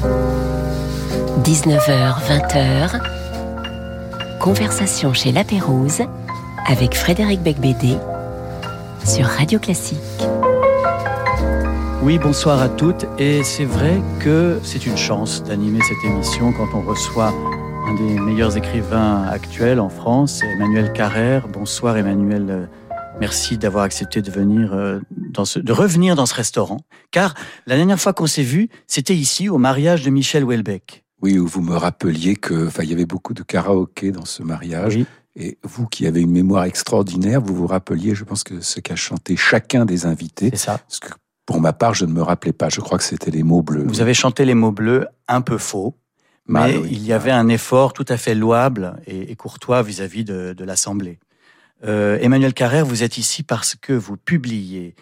19h, 20h, conversation chez La Pérouse avec Frédéric Becbédé sur Radio Classique. Oui, bonsoir à toutes. Et c'est vrai que c'est une chance d'animer cette émission quand on reçoit un des meilleurs écrivains actuels en France, Emmanuel Carrère. Bonsoir Emmanuel. Merci d'avoir accepté de venir euh, dans ce, de revenir dans ce restaurant. Car la dernière fois qu'on s'est vu, c'était ici au mariage de Michel Houellebecq. Oui, où vous me rappeliez que, enfin, il y avait beaucoup de karaoké dans ce mariage. Et vous qui avez une mémoire extraordinaire, vous vous rappeliez, je pense que ce qu'a chanté chacun des invités. C'est ça. Parce que pour ma part, je ne me rappelais pas. Je crois que c'était les mots bleus. Vous avez chanté les mots bleus un peu faux. mais il y avait un effort tout à fait louable et, courtois vis-à-vis de, l'Assemblée. Euh, Emmanuel Carrère, vous êtes ici parce que vous publiez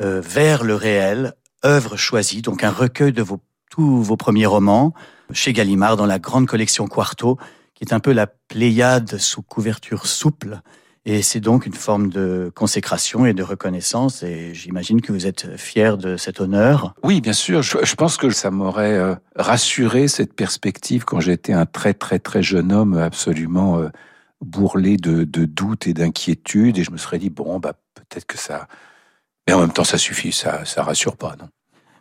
euh, Vers le réel, œuvre choisie, donc un recueil de vos, tous vos premiers romans, chez Gallimard dans la grande collection Quarto, qui est un peu la Pléiade sous couverture souple. Et c'est donc une forme de consécration et de reconnaissance. Et j'imagine que vous êtes fier de cet honneur. Oui, bien sûr. Je, pense que ça m'aurait euh, rassuré cette perspective quand j'étais un très très très jeune homme absolument euh, bourrelé de, de doutes et d'inquiétudes. Et je me serais dit bon, bah peut-être que ça. Mais en même temps, ça suffit. Ça ça rassure pas, non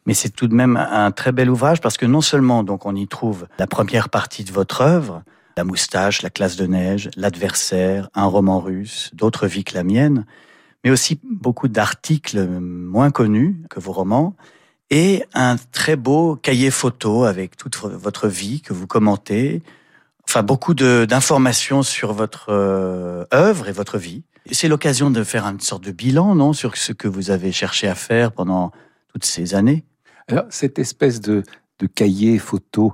mais c'est tout de même un très bel ouvrage parce que non seulement donc on y trouve la première partie de votre œuvre, la moustache, la classe de neige, l'adversaire, un roman russe, d'autres vies que la mienne, mais aussi beaucoup d'articles moins connus que vos romans et un très beau cahier photo avec toute votre vie que vous commentez. Enfin, beaucoup d'informations sur votre euh, œuvre et votre vie. C'est l'occasion de faire une sorte de bilan, non, sur ce que vous avez cherché à faire pendant toutes ces années. Alors, cette espèce de, cahier photo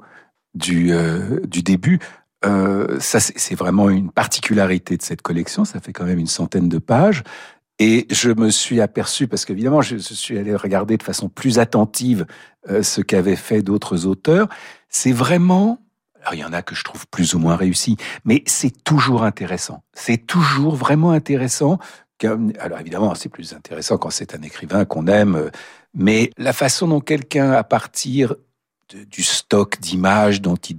du, euh, début, euh, ça c'est vraiment une particularité de cette collection. Ça fait quand même une centaine de pages. Et je me suis aperçu, parce qu'évidemment, je, suis allé regarder de façon plus attentive euh, ce qu'avaient fait d'autres auteurs. C'est vraiment, alors il y en a que je trouve plus ou moins réussi, mais c'est toujours intéressant. C'est toujours vraiment intéressant. Alors évidemment, c'est plus intéressant quand c'est un écrivain qu'on aime, euh, mais la façon dont quelqu'un, à partir du stock d'images dont il,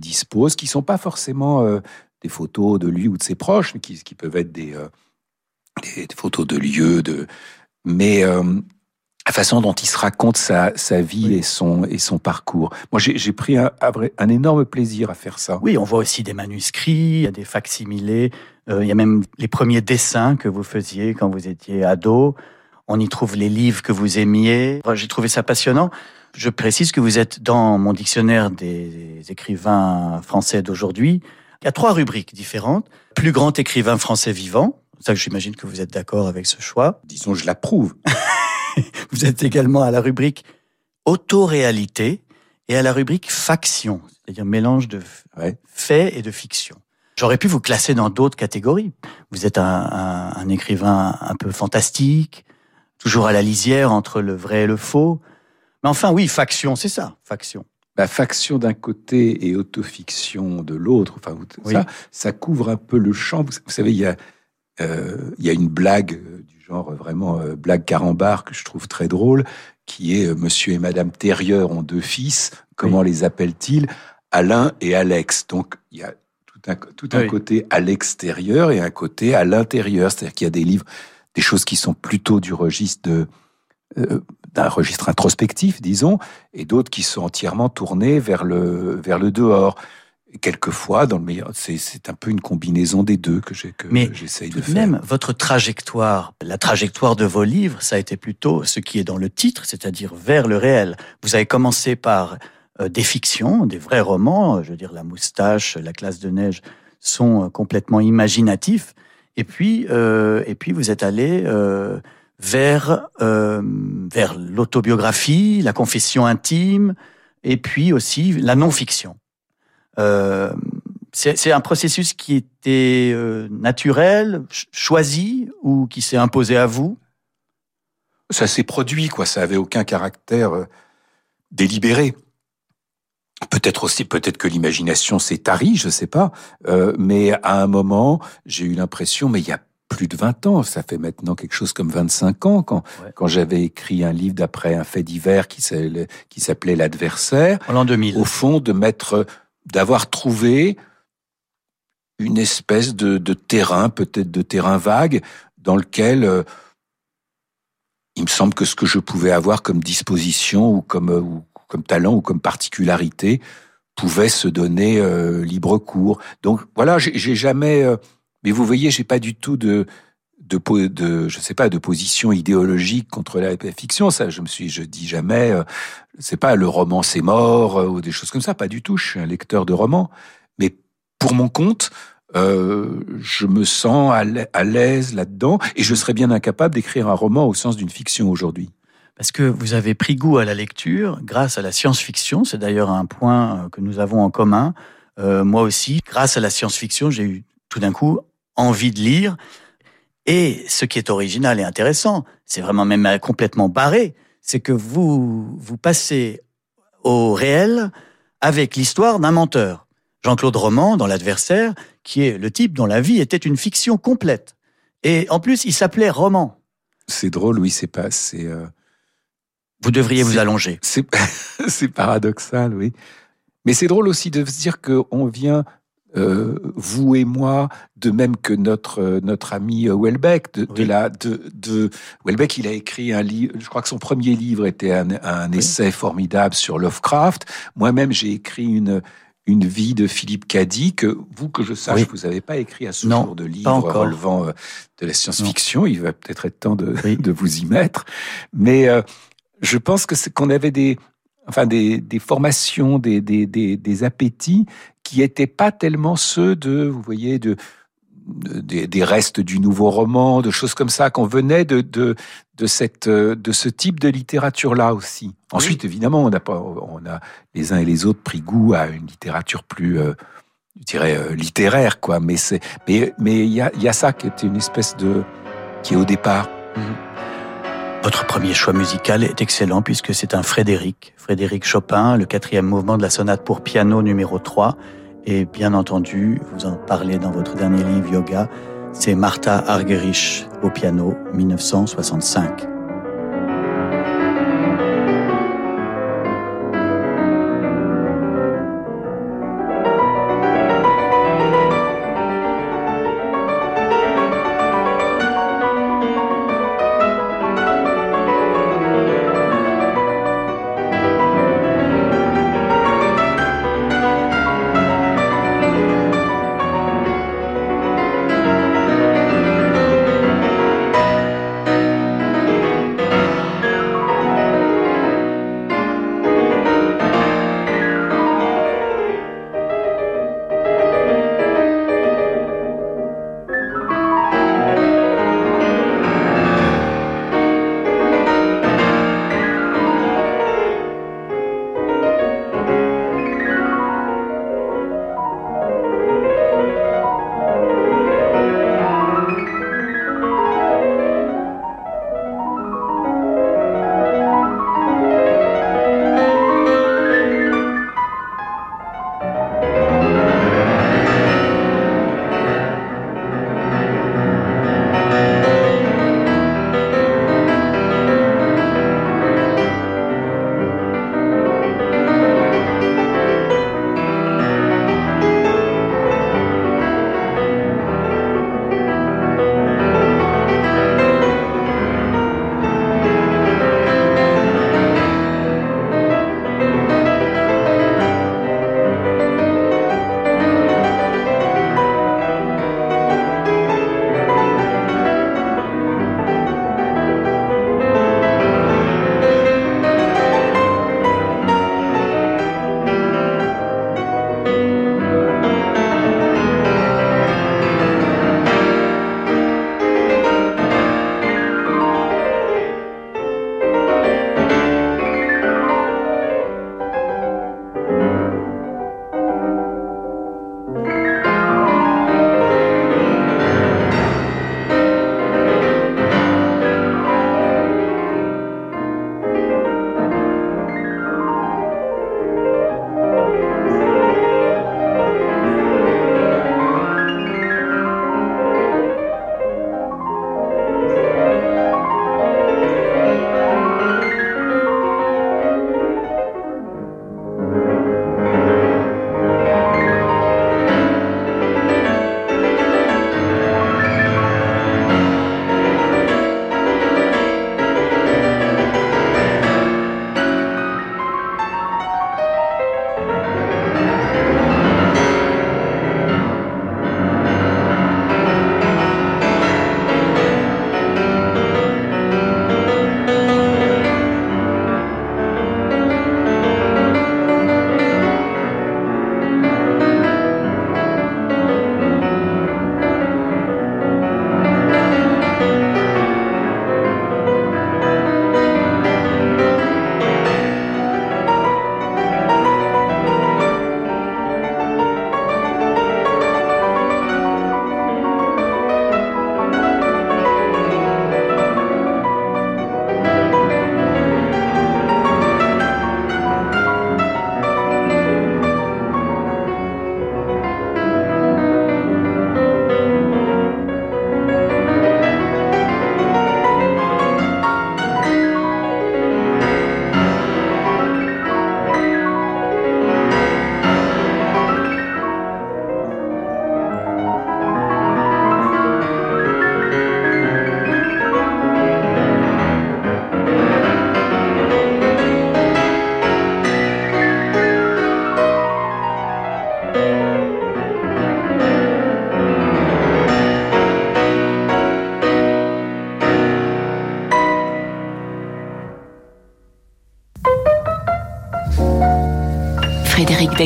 dispose, qui sont pas forcément euh, des photos de lui ou de ses proches, mais qui, peuvent être des, euh, des, photos de lieux, de... mais la façon dont il se raconte sa, sa vie et, son, et son parcours. Moi, j'ai pris un, un, énorme plaisir à faire ça. Oui, on voit aussi des manuscrits, il y a des facsimilés, il y a même les premiers dessins que vous faisiez quand vous étiez ado. On y trouve les livres que vous aimiez. J'ai trouvé ça passionnant. Je précise que vous êtes dans mon dictionnaire des écrivains français d'aujourd'hui. Il y a trois rubriques différentes. Plus grand écrivain français vivant. Ça, j'imagine que vous êtes d'accord avec ce choix. Disons, je l'approuve. vous êtes également à la rubrique autoréalité et à la rubrique faction, c'est-à-dire mélange de faits et de fiction. J'aurais pu vous classer dans d'autres catégories. Vous êtes un, un, écrivain un peu fantastique, toujours à la lisière entre le vrai et le faux. Mais enfin, oui, faction, c'est ça, faction. Bah, faction d'un côté et autofiction de l'autre, enfin, ça, ça couvre un peu le champ. Vous, savez, il y a, euh, il y a une blague euh, du genre euh, vraiment blague carambar que je trouve très drôle, qui est Monsieur et Madame Terrieur ont deux fils. Comment les appelle-t-il Alain et Alex. Donc il y a tout un, tout un côté à l'extérieur et un côté à l'intérieur. C'est-à-dire qu'il y a des livres des choses qui sont plutôt du registre de euh, d'un registre introspectif, disons, et d'autres qui sont entièrement tournés vers le vers le dehors. Quelquefois, dans le meilleur, c'est un peu une combinaison des deux que j'essaye de faire. Même votre trajectoire, la trajectoire de vos livres, ça a été plutôt ce qui est dans le titre, c'est-à-dire vers le réel. Vous avez commencé par euh, des fictions, des vrais romans, je veux dire La Moustache, La Classe de Neige, sont euh, complètement imaginatifs. Et puis, euh, et puis vous êtes allé euh, vers euh, vers l'autobiographie, la confession intime, et puis aussi la non-fiction. Euh, c'est un processus qui était euh, naturel, choisi ou qui s'est imposé à vous? Ça s'est produit, quoi. Ça avait aucun caractère euh, délibéré. Peut-être aussi, peut-être que l'imagination s'est tarie, je sais pas. Euh, mais à un moment, j'ai eu l'impression, mais il y a plus de 20 ans, ça fait maintenant quelque chose comme 25 ans, quand, Ouais. quand j'avais écrit un livre d'après un fait divers qui s'appelait qui s'appelait L'adversaire, En l'an 2000. au fond de mettre, d'avoir trouvé une espèce de, terrain, peut-être de terrain vague, dans lequel euh, il me semble que ce que je pouvais avoir comme disposition ou comme, euh, talent ou comme particularité pouvait se donner euh, libre cours. Donc voilà, j'ai jamais. mais vous voyez, j'ai pas du tout de de, je sais pas de position idéologique contre la fiction. Ça, je me suis, je dis jamais. euh, c'est pas le roman c'est mort euh, ou des choses comme ça. Pas du tout. Je suis un lecteur de romans, mais pour mon compte. euh, je me sens à l'a- à l'aise là-dedans et je serais bien incapable d'écrire un roman au sens d'une fiction aujourd'hui. Parce que vous avez pris goût à la lecture grâce à la science-fiction. C'est d'ailleurs un point que nous avons en commun. Moi aussi, grâce à la science-fiction, j'ai eu tout d'un coup envie de lire. Et ce qui est original et intéressant, c'est vraiment même euh, complètement barré, c'est que vous vous passez au réel avec l'histoire d'un menteur. Jean-Claude Roman, dans L'Adversaire, qui est le type dont la vie était une fiction complète. Et en plus, il s'appelait Roman. C'est drôle, oui, c'est pas, c'est. euh, Vous devriez vous allonger. C'est c'est paradoxal, oui. Mais c'est drôle aussi de se dire qu'on vient, euh, vous et moi, de même que notre euh, notre ami euh, Welbeck, de, de la de, de Welbeck, il a écrit un livre. Je crois que son premier livre était un, un Oui. essai formidable sur Lovecraft. Moi-même, j'ai écrit une une vie de Philippe Cady que vous que je sache, Oui. vous n'avez pas écrit à ce Non, jour de livre relevant euh, de la science-fiction. Il va peut-être être temps de, de vous y mettre. Mais euh, je pense que c'est qu'on avait des, enfin des, des formations, des, des, des, appétits qui étaient pas tellement ceux de, vous voyez, de, de- des, restes du nouveau roman, de choses comme ça, qu'on venait de, de, de, cette, de ce type de littérature-là aussi. Ensuite, évidemment, on a, pas, on a les uns et les autres pris goût à une littérature plus, euh, je dirais, euh, littéraire, quoi. Mais c'est, mais, mais il y a, il y a ça qui était une espèce de, qui est au départ. Votre premier choix musical est excellent puisque c'est un Frédéric, Frédéric Chopin, le quatrième mouvement de la sonate pour piano numéro 3. Et bien entendu, vous en parlez dans votre dernier livre Yoga, c'est Martha Argerich au piano 1965.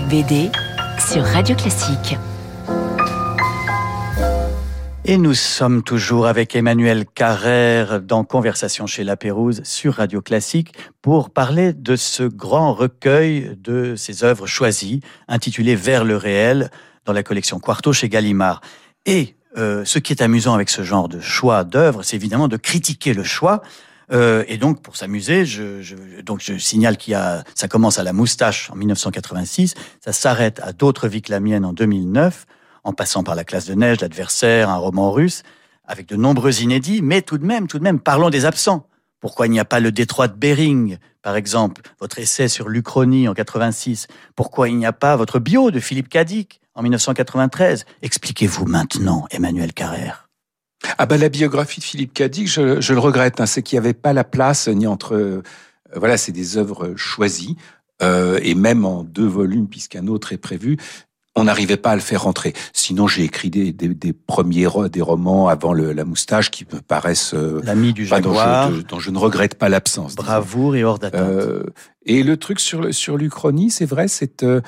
Becbédé sur Radio Classique. Et nous sommes toujours avec Emmanuel Carrère dans Conversation chez La Pérouse sur Radio Classique pour parler de ce grand recueil de ses œuvres choisies intitulé Vers le réel dans la collection Quarto chez Gallimard. Et euh, ce qui est amusant avec ce genre de choix d'œuvres, c'est évidemment de critiquer le choix. Euh, et donc, pour s'amuser, je, je, donc je signale qu'il y a, ça commence à la moustache en 1986, ça s'arrête à d'autres vies que la mienne en 2009 en passant par La classe de neige, L'adversaire, un roman russe, avec de nombreux inédits, mais tout de même, tout de même, parlons des absents. Pourquoi il n'y a pas le détroit de Bering, par exemple, votre essai sur l'Uchronie en 86 Pourquoi il n'y a pas votre bio de Philippe Cadic en 1993 Expliquez-vous maintenant, Emmanuel Carrère. Ah bah la biographie de Philippe Cadic, je, je le regrette, hein, c'est qu'il n'y avait pas la place ni entre... Euh, voilà, c'est des œuvres choisies. Euh, et même en deux volumes, puisqu'un autre est prévu, on n'arrivait pas à le faire rentrer. Sinon, j'ai écrit des, des, premiers des romans avant la moustache qui me paraissent euh, l'ami du jaguar, dont je, ne regrette pas l'absence. Bravoure et hors d'attente. Euh, et le truc sur sur l'Uchronie, c'est vrai, c'est euh,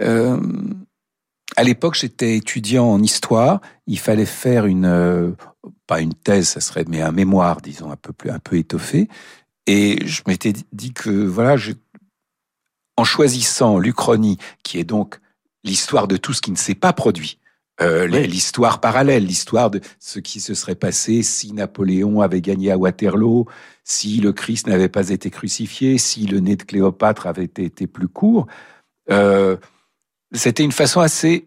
euh, à l'époque, j'étais étudiant en histoire. Il fallait faire une pas une thèse, ça serait mais un mémoire, disons un peu plus un peu étoffé. Et je m'étais dit que voilà, je, en choisissant l'Uchronie, qui est donc l'histoire de tout ce qui ne s'est pas produit. Euh, L'histoire parallèle, l'histoire de ce qui se serait passé si Napoléon avait gagné à Waterloo, si le Christ n'avait pas été crucifié, si le nez de Cléopâtre avait été, plus court. Euh, C'était une façon assez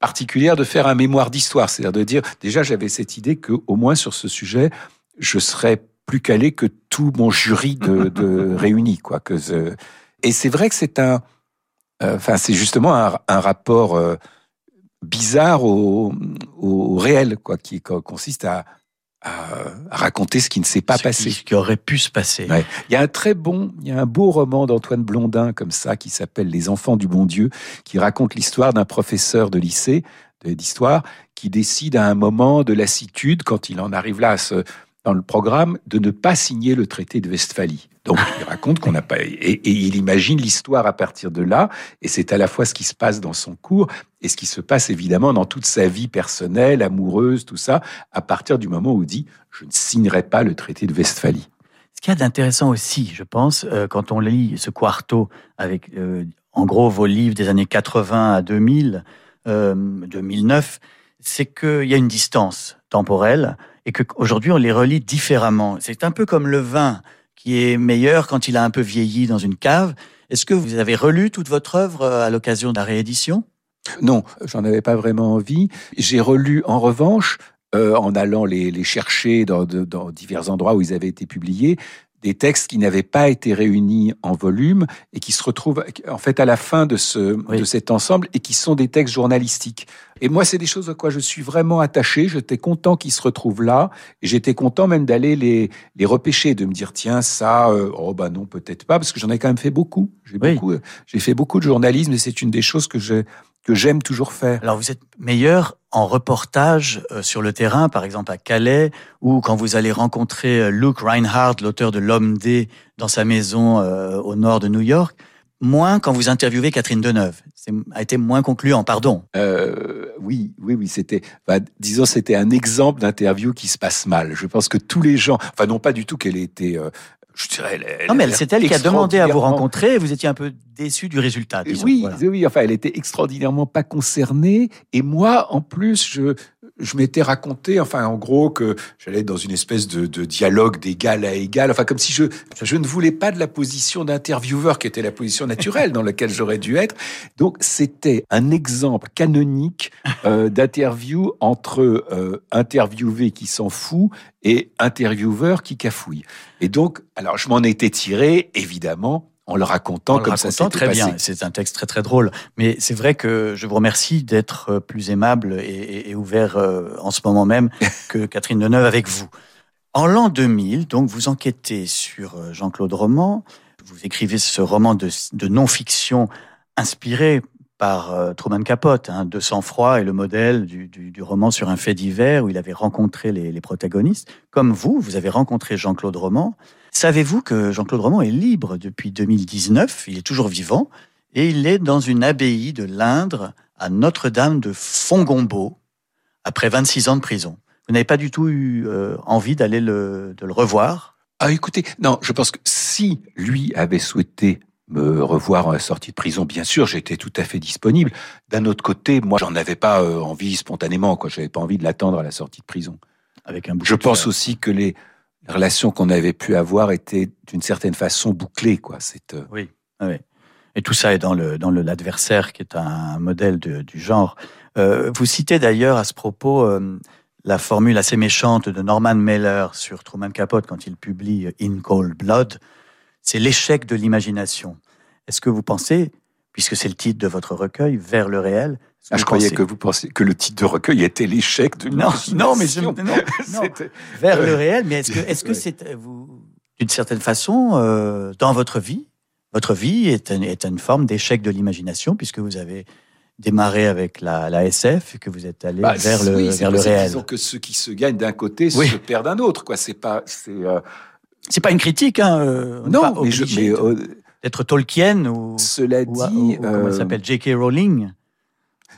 particulière de faire un mémoire d'histoire, c'est-à-dire de dire déjà j'avais cette idée que au moins sur ce sujet je serais plus calé que tout mon jury de, de réunis quoi. Que et c'est vrai que c'est un euh, enfin, c'est justement un, rapport euh, bizarre au, réel, quoi, qui consiste à, raconter ce qui ne s'est pas passé, ce qui aurait pu se passer. Il y a un très bon, il y a un beau roman d'Antoine Blondin comme ça qui s'appelle Les Enfants du Bon Dieu, qui raconte l'histoire d'un professeur de lycée d'histoire qui décide à un moment de lassitude, quand il en arrive là dans le programme, de ne pas signer le traité de Westphalie. Donc il raconte qu'on n'a pas et, il imagine l'histoire à partir de là et c'est à la fois ce qui se passe dans son cours et ce qui se passe évidemment dans toute sa vie personnelle, amoureuse, tout ça à partir du moment où il dit je ne signerai pas le traité de Westphalie. Ce qu'il y a d'intéressant aussi, je pense, euh, quand on lit ce quarto avec euh, en gros vos livres des années 80 à 2000, 2009, euh, c'est qu'il y a une distance temporelle et qu'aujourd'hui on les relit différemment. C'est un peu comme le vin qui est meilleur quand il a un peu vieilli dans une cave. Est-ce que vous avez relu toute votre œuvre euh, à l'occasion de la réédition? Non, j'en avais pas vraiment envie. J'ai relu en revanche, euh, en allant les, chercher dans, divers endroits où ils avaient été publiés, des textes qui n'avaient pas été réunis en volume et qui se retrouvent en fait à la fin de, ce, de cet ensemble et qui sont des textes journalistiques. Et moi, c'est des choses à quoi je suis vraiment attaché. J'étais content qu'ils se retrouvent là et j'étais content même d'aller les, les repêcher, de me dire tiens ça, euh, oh bah non peut-être pas parce que j'en ai quand même fait beaucoup. J'ai beaucoup, euh, j'ai fait beaucoup de journalisme et c'est une des choses que j'ai que j'aime toujours faire. Alors vous êtes meilleur en reportage euh, sur le terrain, par exemple à Calais, ou quand vous allez rencontrer euh, Luke Reinhardt, l'auteur de L'homme D, dans sa maison euh, au nord de New York, moins quand vous interviewez Catherine Deneuve. C'est a été moins concluant, pardon. Euh, oui, oui, oui, c'était, bah, disons, c'était un exemple d'interview qui se passe mal. Je pense que tous les gens, enfin non pas du tout qu'elle ait été je dirais. non, mais c'est elle qui a demandé à vous rencontrer et vous étiez un peu déçu du résultat. oui, oui, enfin, elle était extraordinairement pas concernée. Et moi, en plus, je, je m'étais raconté, enfin, en gros, que j'allais dans une espèce de, dialogue d'égal à égal, enfin, comme si je, je ne voulais pas de la position d'intervieweur qui était la position naturelle dans laquelle j'aurais dû être. Donc, c'était un exemple canonique euh, d'interview entre euh, interviewé qui s'en fout et intervieweur qui cafouille. Et donc, alors, je m'en étais tiré, évidemment, en le racontant comme ça très bien. C'est un texte très très drôle, mais c'est vrai que je vous remercie d'être euh, plus aimable et, ouvert euh, en ce moment même que Catherine Deneuve avec vous. En l'an 2000, donc vous enquêtez sur euh, Jean-Claude Roman, vous écrivez ce roman de, non-fiction inspiré par Truman Capote, hein, de sang-froid et le modèle du, roman sur un fait divers où il avait rencontré les, les protagonistes. Comme vous, vous avez rencontré Jean-Claude Roman. Savez-vous que Jean-Claude Roman est libre depuis 2019 Il est toujours vivant et il est dans une abbaye de l'Indre à Notre-Dame de Fongombo, après 26 ans de prison. Vous n'avez pas du tout eu euh, envie d'aller le, de le revoir? Ah, écoutez, non, je pense que si lui avait souhaité me revoir en sortie de prison, bien sûr, j'étais tout à fait disponible. D'un autre côté, moi, j'en avais pas euh, envie spontanément, quoi. J'avais pas envie de l'attendre à la sortie de prison. avec un Je pense aussi que les relations qu'on avait pu avoir étaient d'une certaine façon bouclées, quoi. C'est euh, Oui, oui. Et tout ça est dans le dans le l'adversaire qui est un modèle de- du genre. Euh, vous citez d'ailleurs à ce propos euh, la formule assez méchante de Norman Mailer sur Truman Capote quand il publie In Cold Blood. C'est l'échec de l'imagination. Est-ce que vous pensez, puisque c'est le titre de votre recueil, vers le réel Ah, je croyais pensez- que vous pensiez que le titre de recueil était l'échec de non, non, mais je, non, non, vers le réel. Mais est-ce que, est-ce que c'est euh, vous, d'une certaine façon, euh, dans votre vie, votre vie est, un- est une forme d'échec de l'imagination puisque vous avez démarré avec la, la SF et que vous êtes allé Bah, vers le, oui, vers le réel. Disons que ceux qui se gagnent d'un côté Oui. se perdent d'un autre, quoi. C'est pas, c'est euh, C'est pas une critique, hein. euh, non, mais, je, obligé mais de- euh, d'être Tolkien ou, cela ou- dit, ou- ou comment euh, s'appelle, J.K. Rowling?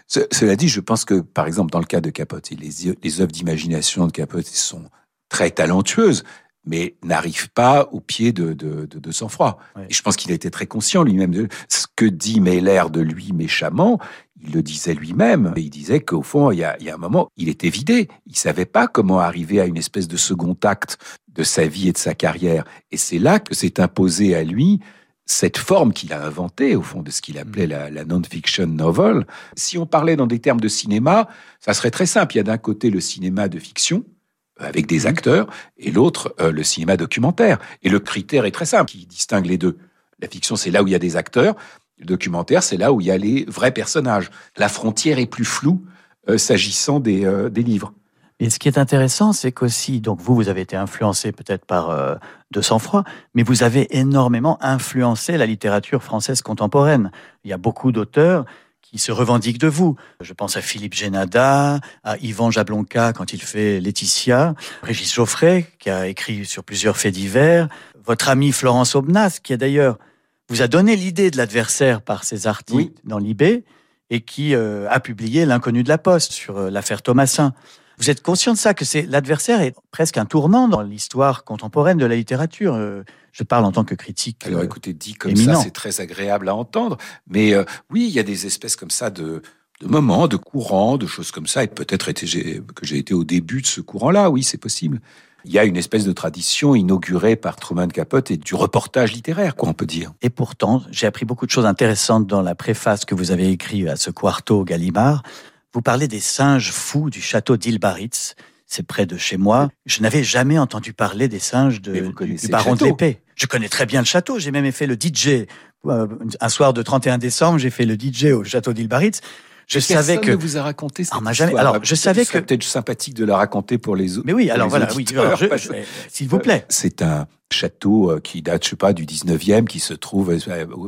Ce- Cela dit, je pense que, par exemple, dans le cas de Capote, les, les œuvres d'imagination de Capote sont très talentueuses, mais n'arrivent pas au pied de, de, de, de sang-froid. Et je pense qu'il a été très conscient lui-même de ce que dit Meller de lui méchamment. Il le disait lui-même. Il disait qu'au fond, il y, a, il y a un moment, il était vidé. Il savait pas comment arriver à une espèce de second acte de sa vie et de sa carrière. Et c'est là que s'est imposé à lui cette forme qu'il a inventée, au fond, de ce qu'il appelait la, la non-fiction novel. Si on parlait dans des termes de cinéma, ça serait très simple. Il y a d'un côté le cinéma de fiction, euh, avec des acteurs, et l'autre, euh, le cinéma documentaire. Et le critère est très simple, qui distingue les deux. La fiction, c'est là où il y a des acteurs. Le documentaire, c'est là où il y a les vrais personnages. La frontière est plus floue euh, s'agissant des, euh, des livres. Et ce qui est intéressant, c'est qu'aussi, donc vous, vous avez été influencé peut-être par euh, De sang-froid, mais vous avez énormément influencé la littérature française contemporaine. Il y a beaucoup d'auteurs qui se revendiquent de vous. Je pense à Philippe Génada, à Yvan Jablonka quand il fait Laetitia, Régis Geoffrey qui a écrit sur plusieurs faits divers, votre ami Florence Aubenas qui a d'ailleurs vous a donné l'idée de l'adversaire par ses articles Oui. dans l'IB et qui euh, a publié L'inconnu de la Poste sur euh, l'affaire Thomasin. Vous êtes conscient de ça, que c'est l'adversaire est presque un tournant dans l'histoire contemporaine de la littérature. Euh, Je parle en tant que critique. Alors euh, écoutez, dit comme éminent. ça, c'est très agréable à entendre. Mais euh, oui, il y a des espèces comme ça de, de moments, de courants, de choses comme ça. Et peut-être que j'ai été au début de ce courant-là. Oui, c'est possible. Il y a une espèce de tradition inaugurée par Truman Capote et du reportage littéraire, quoi, on peut dire. Et pourtant, j'ai appris beaucoup de choses intéressantes dans la préface que vous avez écrite à ce quarto Gallimard. Vous parlez des singes fous du château d'Ilbaritz. C'est près de chez moi. Je n'avais jamais entendu parler des singes de, du, du baron de l'épée. Je connais très bien le château. J'ai même fait le DJ. Euh, Un soir de 31 décembre, j'ai fait le DJ au château d'Ilbaritz. Je savais que ne vous a raconté cette Ah, on m'a jamais- alors, je savais que- peut-être sympathique de la raconter pour les autres. Mais oui, alors voilà, oui, alors s'il vous plaît. C'est un château euh, qui date, je sais pas, du 19e, qui se trouve euh,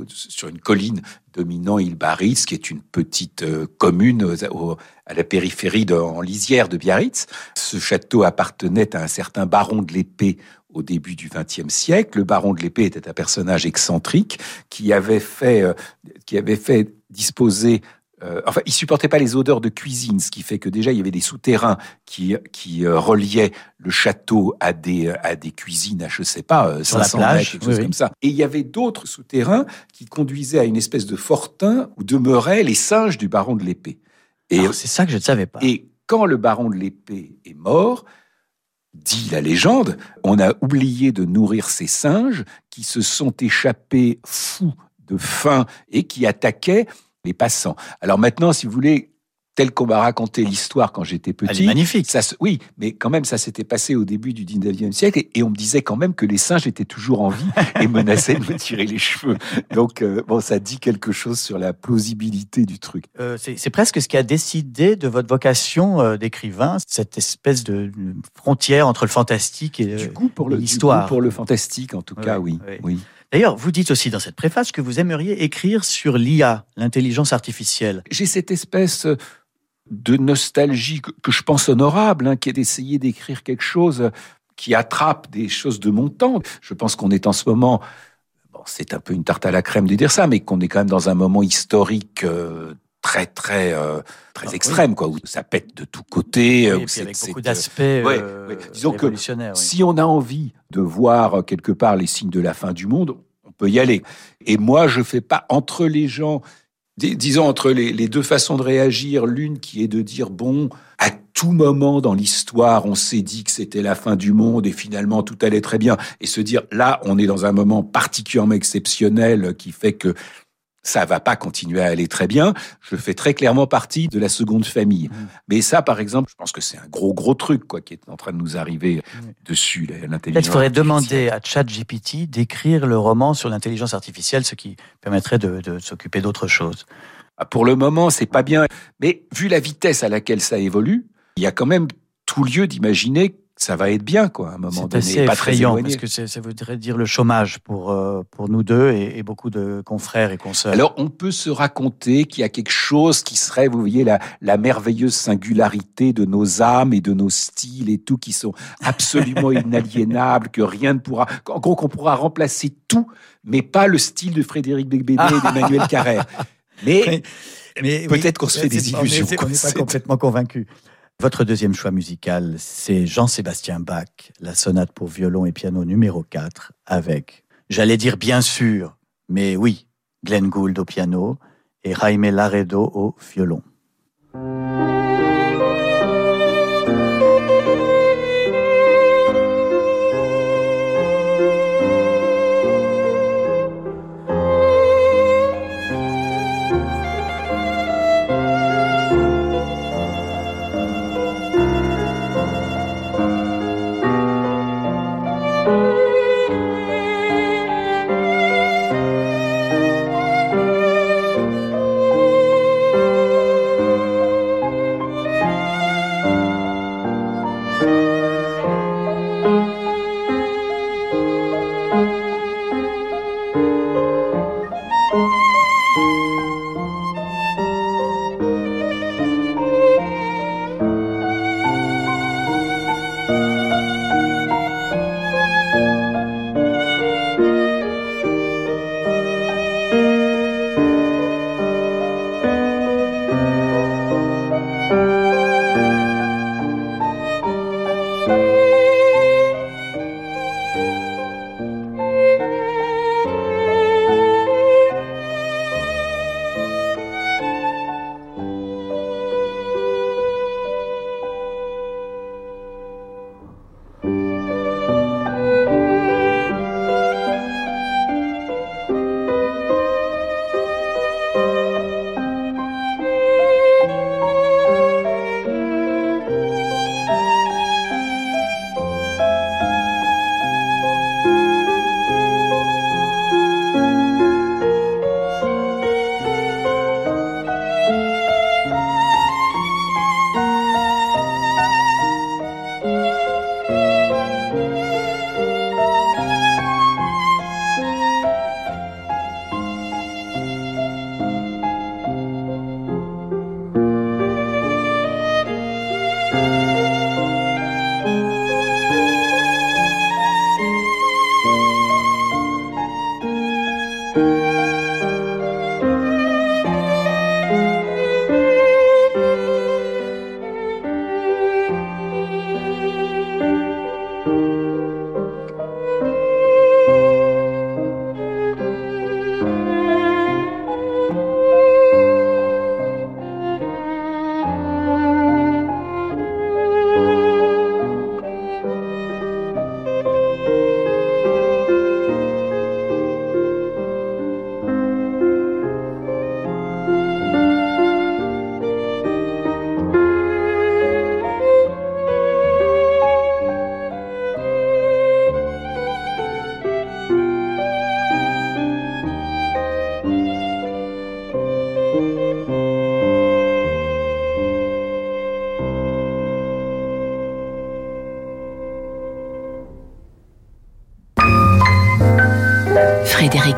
sur une colline dominant Île-Baritz, qui est une petite euh, commune aux- à la périphérie de, en lisière de Biarritz. Ce château appartenait à un certain baron de l'épée au début du XXe siècle. Le baron de l'épée était un personnage excentrique qui avait fait, euh, qui avait fait disposer euh, enfin, il supportait pas les odeurs de cuisine, ce qui fait que déjà il y avait des souterrains qui qui euh, reliaient le château à des à des cuisines à je sais pas euh, Sur la 500 plage, mètres, quelque oui, chose oui. comme ça. Et il y avait d'autres souterrains qui conduisaient à une espèce de fortin où demeuraient les singes du baron de l'épée. Et Alors, C'est ça que je ne savais pas. et quand le baron de l'épée est mort, dit la légende, on a oublié de nourrir ces singes qui se sont échappés fous de faim et qui attaquaient les passants. Alors maintenant, si vous voulez, tel qu'on m'a raconté l'histoire quand j'étais Elle est petit, magnifique. ça oui, mais quand même, ça s'était passé au début du 19e siècle et, et on me disait quand même que les singes étaient toujours en vie et menaçaient de me tirer les cheveux. Donc, euh, bon, ça dit quelque chose sur la plausibilité du truc. Euh, c'est presque ce qui a décidé de votre vocation euh, d'écrivain, cette espèce de frontière entre le fantastique et Du goût pour le, du l'histoire. goût pour le fantastique, en tout cas, oui. oui. oui. D'ailleurs, vous dites aussi dans cette préface que vous aimeriez écrire sur l'IA, l'intelligence artificielle. J'ai cette espèce de nostalgie que, je pense honorable, hein, qui est d'essayer d'écrire quelque chose qui attrape des choses de mon temps. Je pense qu'on est en ce moment, bon, c'est un peu une tarte à la crème de dire ça, mais qu'on est quand même dans un moment historique euh, très très euh, très Ah, extrême, quoi, où ça pète de tous côtés. Oui, où et avec beaucoup euh, d'aspects euh, ouais. Disons que oui. Si on a envie de voir euh, quelque part les signes de la fin du monde, on peut y aller. Et moi, je fais pas entre les gens, dis- disons entre les, les deux façons de réagir, l'une qui est de dire bon, à tout moment dans l'histoire, on s'est dit que c'était la fin du monde et finalement tout allait très bien, et se dire là, on est dans un moment particulièrement exceptionnel qui fait que ça va pas continuer à aller très bien. Je fais très clairement partie de la seconde famille. Mhm. Mais ça, par exemple, je pense que c'est un gros, gros truc, quoi, qui est en train de nous arriver Oui. dessus, l'intelligence. Peut-être faudrait demander à ChatGPT d'écrire le roman sur l'intelligence artificielle, ce qui permettrait de, de s'occuper d'autre chose. Ah, Pour le moment, c'est pas bien. Mais vu la vitesse à laquelle ça évolue, il y a quand même tout lieu d'imaginer ça va être bien, quoi, à un moment C'est donné. très effrayant parce que c'est- ça voudrait dire le chômage pour, euh, pour nous deux et, et beaucoup de confrères et consoeurs. Alors, on peut se raconter qu'il y a quelque chose qui serait, vous voyez, la, la merveilleuse singularité de nos âmes et de nos styles et tout, qui sont absolument inaliénables, que rien ne pourra, en gros, qu'on pourra remplacer tout, mais pas le style de Frédéric Becbédé et d'Emmanuel Carrère. Mais Mais peut-être qu'on se fait des c'est- illusions, On n'est pas C'est- complètement convaincu. Votre deuxième choix musical, c'est Jean-Sébastien Bach, la sonate pour violon et piano numéro 4, avec, j'allais dire bien sûr, mais oui, Glenn Gould au piano et Jaime Laredo au violon.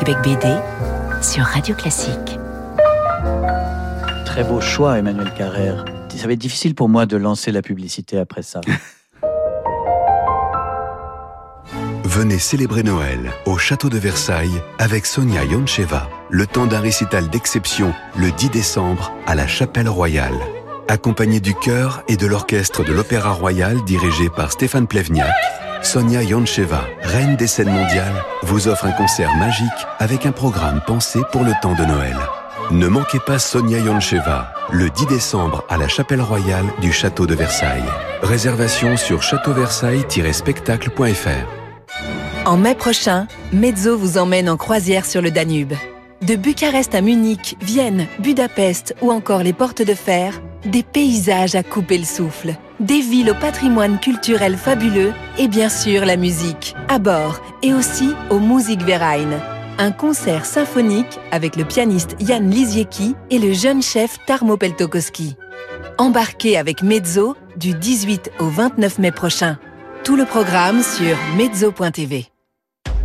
Becbédé sur Radio Classique. Très beau choix, Emmanuel Carrère. Ça va être difficile pour moi de lancer la publicité après ça. Venez célébrer Noël au château de Versailles avec Sonia Yoncheva, le temps d'un récital d'exception le 10 décembre à la Chapelle Royale. Accompagnée du chœur et de l'orchestre de l'Opéra Royal dirigé par Stéphane Plevniak, Sonia Yoncheva, reine des scènes mondiales, vous offre un concert magique avec un programme pensé pour le temps de Noël. Ne manquez pas Sonia Yoncheva, le 10 décembre à la Chapelle Royale du Château de Versailles. Réservation sur châteauversailles-spectacle.fr. En mai prochain, Mezzo vous emmène en croisière sur le Danube. De Bucarest à Munich, Vienne, Budapest ou encore les Portes de Fer, des paysages à couper le souffle, des villes au patrimoine culturel fabuleux et bien sûr la musique, à bord et aussi au Musikverein, un concert symphonique avec le pianiste Jan Liziecki et le jeune chef Tarmo Peltokoski. Embarquez avec Mezzo du 18 au 29 mai prochain. Tout le programme sur mezzo.tv.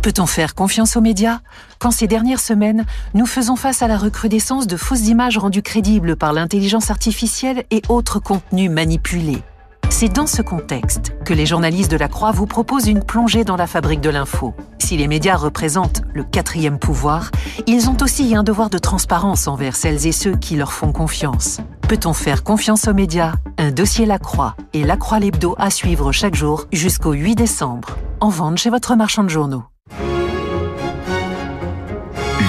Peut-on faire confiance aux médias? Quand ces dernières semaines, nous faisons face à la recrudescence de fausses images rendues crédibles par l'intelligence artificielle et autres contenus manipulés. C'est dans ce contexte que les journalistes de la Croix vous proposent une plongée dans la fabrique de l'info. Si les médias représentent le quatrième pouvoir, ils ont aussi un devoir de transparence envers celles et ceux qui leur font confiance. Peut-on faire confiance aux médias? Un dossier La Croix et La Croix l'Hebdo à suivre chaque jour jusqu'au 8 décembre. En vente chez votre marchand de journaux.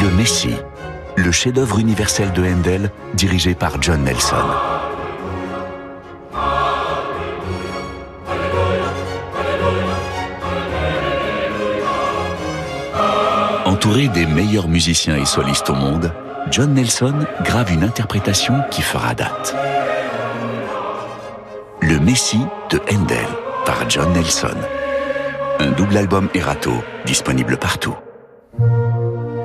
Le Messie, le chef-d'œuvre universel de Handel, dirigé par John Nelson. Entouré des meilleurs musiciens et solistes au monde, John Nelson grave une interprétation qui fera date. Le Messie de Handel par John Nelson. Un double album Erato, disponible partout.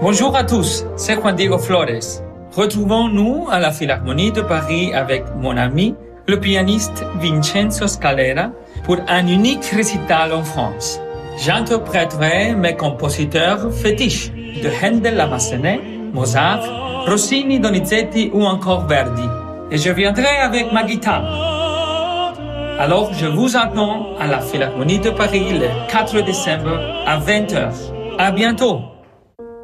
Bonjour à tous, c'est Juan Diego Flores. Retrouvons-nous à la Philharmonie de Paris avec mon ami, le pianiste Vincenzo Scalera, pour un unique récital en France. J'interpréterai mes compositeurs fétiches de Handel la Massenet, Mozart, Rossini, Donizetti ou encore Verdi. Et je viendrai avec ma guitare. Alors je vous attends à la Philharmonie de Paris le 4 décembre à 20h. À bientôt!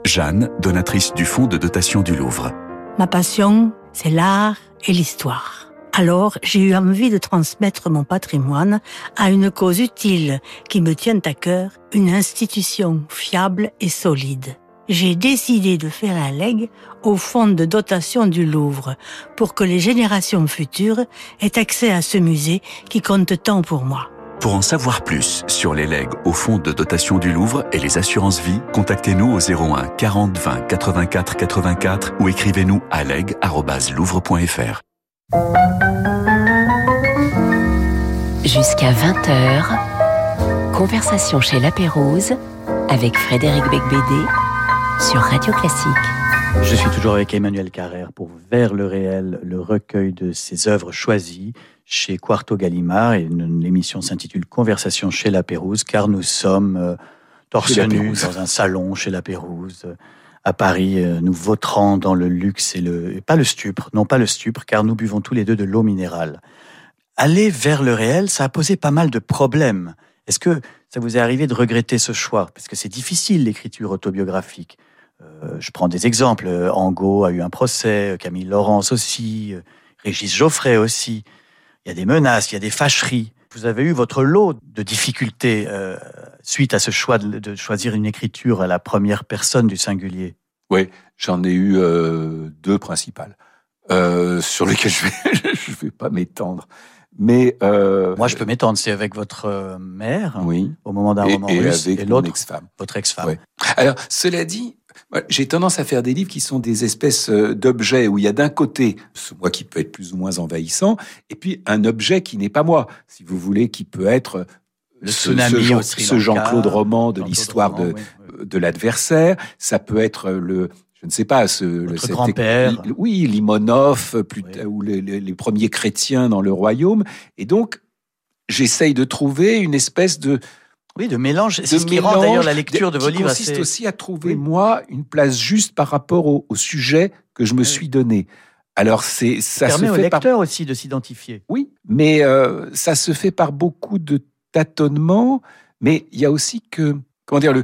Jeanne, donatrice du Fonds de dotation du Louvre. Ma passion, c'est l'art et l'histoire. Alors, j'ai eu envie de transmettre mon patrimoine à une cause utile qui me tient à cœur, une institution fiable et solide. J'ai décidé de faire un leg au Fonds de dotation du Louvre pour que les générations futures aient accès à ce musée qui compte tant pour moi. Pour en savoir plus sur les legs au Fonds de dotation du Louvre et les assurances vie, contactez-nous au 01 40 20 84 84 ou écrivez-nous à leg.louvre.fr. Jusqu'à 20h, conversation chez La Pérouse avec Frédéric Becbédé sur Radio Classique. Je suis toujours avec Emmanuel Carrère pour Vers le réel, le recueil de ses œuvres choisies chez Quarto Gallimard. Et l'émission s'intitule Conversation chez La Pérouse, car nous sommes euh, torse nu dans un salon chez La Pérouse. À Paris, euh, nous voterons dans le luxe et le, pas le stupre, non pas le stupre, car nous buvons tous les deux de l'eau minérale. Aller vers le réel, ça a posé pas mal de problèmes. Est-ce que ça vous est arrivé de regretter ce choix? Parce que c'est difficile l'écriture autobiographique. Euh, je prends des exemples. Angot a eu un procès, Camille Laurence aussi, euh, Régis Geoffrey aussi. Il y a des menaces, il y a des fâcheries. Vous avez eu votre lot de difficultés euh, suite à ce choix de, de, choisir une écriture à la première personne du singulier? Oui, j'en ai eu euh, deux principales, euh, sur lesquelles je vais, je vais pas m'étendre. Mais euh, moi, je peux m'étendre. C'est avec votre mère, oui, au moment d'un roman et russe, avec et l'autre, ex-femme. votre ex-femme. Alors, cela dit, j'ai tendance à faire des livres qui sont des espèces d'objets où il y a d'un côté ce moi qui peut être plus ou moins envahissant, et puis un objet qui n'est pas moi, si vous voulez, qui peut être Le ce, tsunami ce Jean- au Sri ce Lanka, Jean-Claude Roman de l'histoire de, oui, oui. de l'adversaire. Ça peut être le, je ne sais pas, ce, grand-père. Oui, Limonov, plus, Oui. ou les, premiers chrétiens dans le royaume. Et donc, j'essaye de trouver une espèce de, Oui, de mélange. C'est ce qui rend d'ailleurs la lecture de vos livres consiste assez. aussi à trouver, Oui. moi, une place juste par rapport au, au sujet que je me Oui. suis donné. Alors, c'est, ça permet se au fait par lecteur aussi de s'identifier. oui, mais euh, ça se fait par beaucoup de tâtonnements. Mais il y a aussi que comment dire, le,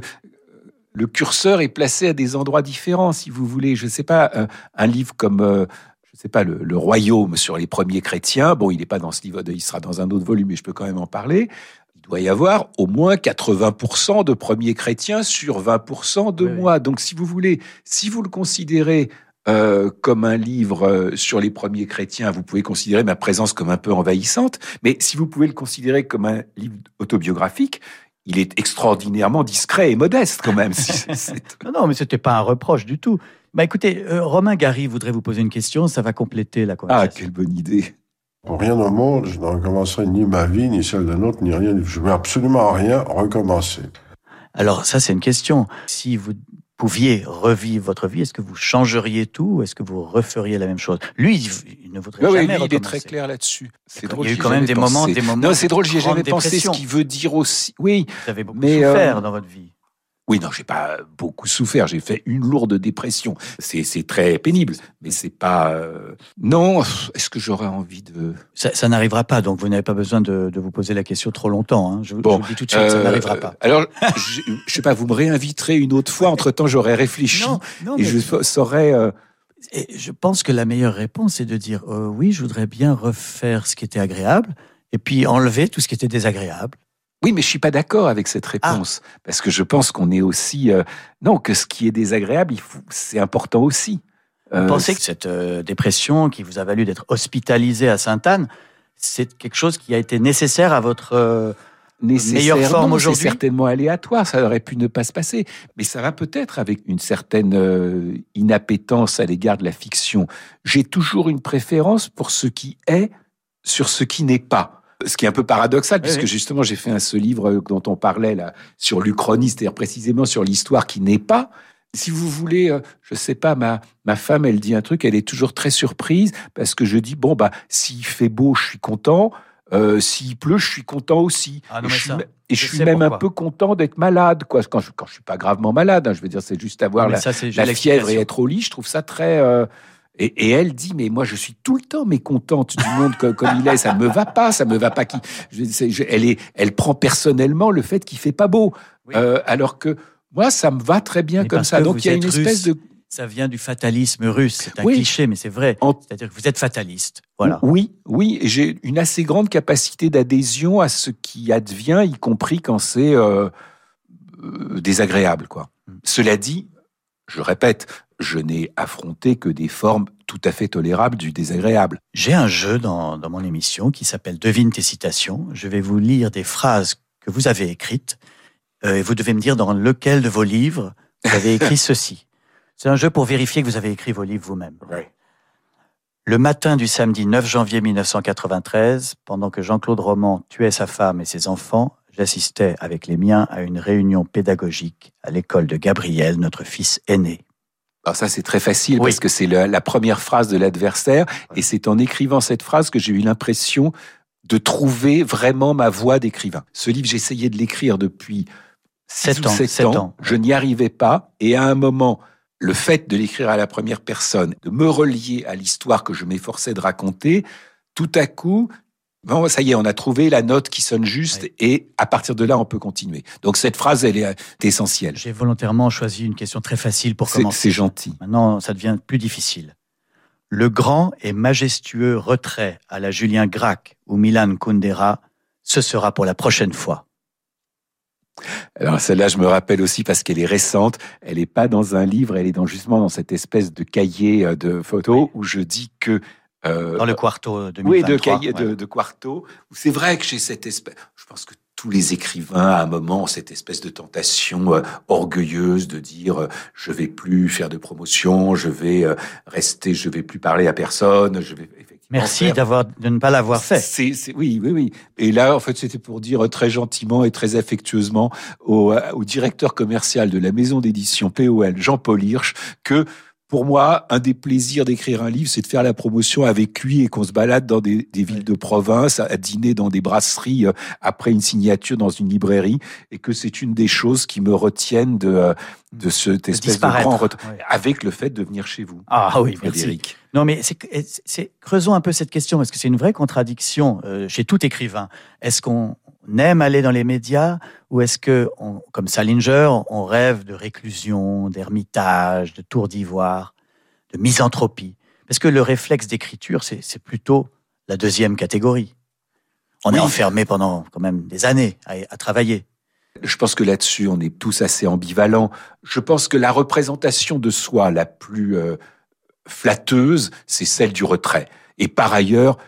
le curseur est placé à des endroits différents, si vous voulez. Je ne sais pas, euh, un livre comme, euh, je sais pas, le, Royaume sur les premiers chrétiens. Bon, il n'est pas dans ce livre, il sera dans un autre volume, mais je peux quand même en parler. Il doit y avoir au moins 80% de premiers chrétiens sur 20% de moi. Donc, si vous voulez, si vous le considérez euh, comme un livre sur les premiers chrétiens, vous pouvez considérer ma présence comme un peu envahissante, mais si vous pouvez le considérer comme un livre autobiographique, il est extraordinairement discret et modeste quand même. non, non, mais c'était pas un reproche du tout. Bah écoutez, euh, Romain Gary voudrait vous poser une question, ça va compléter la conversation. Ah, quelle bonne idée. Pour rien au monde, je ne recommencerai ni ma vie, ni celle d'un autre, ni rien. Je ne veux absolument rien recommencer. Alors ça, c'est une question. Si vous pouviez revivre votre vie, est-ce que vous changeriez tout? Ou est-ce que vous referiez la même chose? Lui, il ne voudrait jamais lui, il est très clair là-dessus. C'est drôle. Il y a eu quand même des moments, des moments. Non, c'est drôle. J'y ai jamais pensé. Ce qui veut dire aussi, oui. Vous avez beaucoup mais, souffert euh, dans votre vie. Oui, non, j'ai pas beaucoup souffert. J'ai fait une lourde dépression. C'est, très pénible, mais c'est pas. Euh, non, est-ce que j'aurais envie de. Ça, n'arrivera pas, donc vous n'avez pas besoin de, vous poser la question trop longtemps. Hein. Je, bon, vous dis tout de suite, ça euh, n'arrivera pas. Alors, je, je, sais pas, vous me réinviterez une autre fois. Entre temps, j'aurais réfléchi et je saurais. Euh, et je pense que la meilleure réponse, c'est de dire oui, je voudrais bien refaire ce qui était agréable, et puis enlever tout ce qui était désagréable. Oui, mais je suis pas d'accord avec cette réponse ah. parce que je pense qu'on est aussi euh, non que ce qui est désagréable, c'est important aussi. Vous euh, pensez que cette euh, dépression qui vous a valu d'être hospitalisé à Sainte-Anne, c'est quelque chose qui a été nécessaire à votre meilleure forme aujourd'hui? C'est certainement aléatoire, ça aurait pu ne pas se passer, mais ça va peut-être avec une certaine inappétence à l'égard de la fiction. J'ai toujours une préférence pour ce qui est sur ce qui n'est pas ce qui est un peu paradoxal, puisque justement j'ai fait un, ce livre euh, dont on parlait là sur l'Uchronie, c'est-à-dire précisément sur l'histoire qui n'est pas. Si vous voulez, euh, je sais pas, ma, ma femme, elle dit un truc, elle est toujours très surprise parce que je dis bon bah s'il fait beau, je suis content. Euh, s'il pleut, je suis content aussi. Ah et je suis, je suis même un peu content d'être malade, quoi. Quand je, quand je suis pas gravement malade, hein, je veux dire, c'est juste avoir la, la fièvre et être au lit. Je trouve ça très. Et, elle dit, mais moi, je suis tout le temps mécontente du monde comme, il est. Ça me va pas, ça me va pas. Qui, elle est, elle prend personnellement le fait qu'il fait pas beau, euh, alors que moi, ça me va très bien comme ça. Donc il y a une espèce de ça vient du fatalisme russe. C'est un cliché, mais c'est vrai. C'est-à-dire que vous êtes fataliste. Voilà. Oui, oui. J'ai une assez grande capacité d'adhésion à ce qui advient, y compris quand c'est euh, euh, désagréable, quoi. Hmm. Cela dit, je répète, je n'ai affronté que des formes tout à fait tolérables du désagréable. J'ai un jeu dans, mon émission qui s'appelle Devine tes citations. Je vais vous lire des phrases que vous avez écrites euh, et vous devez me dire dans lequel de vos livres vous avez écrit ceci. C'est un jeu pour vérifier que vous avez écrit vos livres vous-même. Le matin du samedi 9 janvier 1993, pendant que Jean-Claude Roman tuait sa femme et ses enfants, j'assistais avec les miens à une réunion pédagogique à l'école de Gabriel, notre fils aîné. Alors ça, c'est très facile parce que c'est la, première phrase de l'adversaire. Et c'est en écrivant cette phrase que j'ai eu l'impression de trouver vraiment ma voix d'écrivain. Ce livre, j'essayais de l'écrire depuis 7 ans, ans. Je n'y arrivais pas. Et à un moment, le fait de l'écrire à la première personne, de me relier à l'histoire que je m'efforçais de raconter, tout à coup, Bon, ça y est, on a trouvé la note qui sonne juste et à partir de là, on peut continuer. Donc cette phrase, elle est euh, essentielle. J'ai volontairement choisi une question très facile pour commencer. C'est gentil. Maintenant, ça devient plus difficile. Le grand et majestueux retrait à la Julien Gracq ou Milan Kundera, ce sera pour la prochaine fois. Alors celle-là, je me rappelle aussi parce qu'elle est récente. Elle n'est pas dans un livre, elle est dans, justement dans cette espèce de cahier euh, de photos où je dis que euh, Dans le quarto 2023. Oui, de cahier de, de quarto. C'est vrai que j'ai cette espèce. Je pense que tous les écrivains, à un moment, ont cette espèce de tentation euh, orgueilleuse de dire euh, je vais plus faire de promotion, je vais euh, rester, je vais plus parler à personne, je vais Merci d'avoir de ne pas l'avoir fait. C'est, oui, oui, oui. Et là, en fait, c'était pour dire très gentiment et très affectueusement au, au directeur commercial de la maison d'édition POL, Jean-Paul Hirsch, que pour moi, un des plaisirs d'écrire un livre, c'est de faire la promotion avec lui et qu'on se balade dans des, villes de province, à dîner dans des brasseries euh, après une signature dans une librairie, et que c'est une des choses qui me retiennent de, euh, de cette espèce de grand avec le fait de venir chez vous. Ah oui, Frédéric. Non, mais c'est creusons un peu cette question parce que c'est une vraie contradiction euh, chez tout écrivain. Est-ce qu'on on aime aller dans les médias ou est-ce que, comme Salinger, on rêve de réclusion, d'ermitage, de tour d'ivoire, de misanthropie? Parce que le réflexe d'écriture, c'est plutôt la deuxième catégorie. On est enfermé pendant quand même des années à, travailler. Je pense que là-dessus, on est tous assez ambivalents. Je pense que la représentation de soi la plus euh, flatteuse, c'est celle du retrait. Et par ailleurs,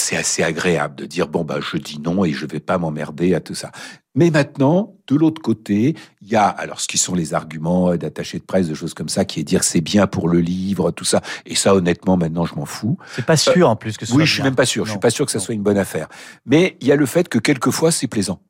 c'est assez agréable de dire bon bah je dis non et je vais pas m'emmerder à tout ça. Mais maintenant, de l'autre côté, il y a alors ce qui sont les arguments d'attachés de presse, de choses comme ça, qui est dire c'est bien pour le livre, tout ça. Et ça, honnêtement, maintenant, je m'en fous. C'est pas sûr en plus que ce oui, soit je suis même pas sûr. Je suis pas sûr que ça soit une bonne affaire. Mais il y a le fait que quelquefois c'est plaisant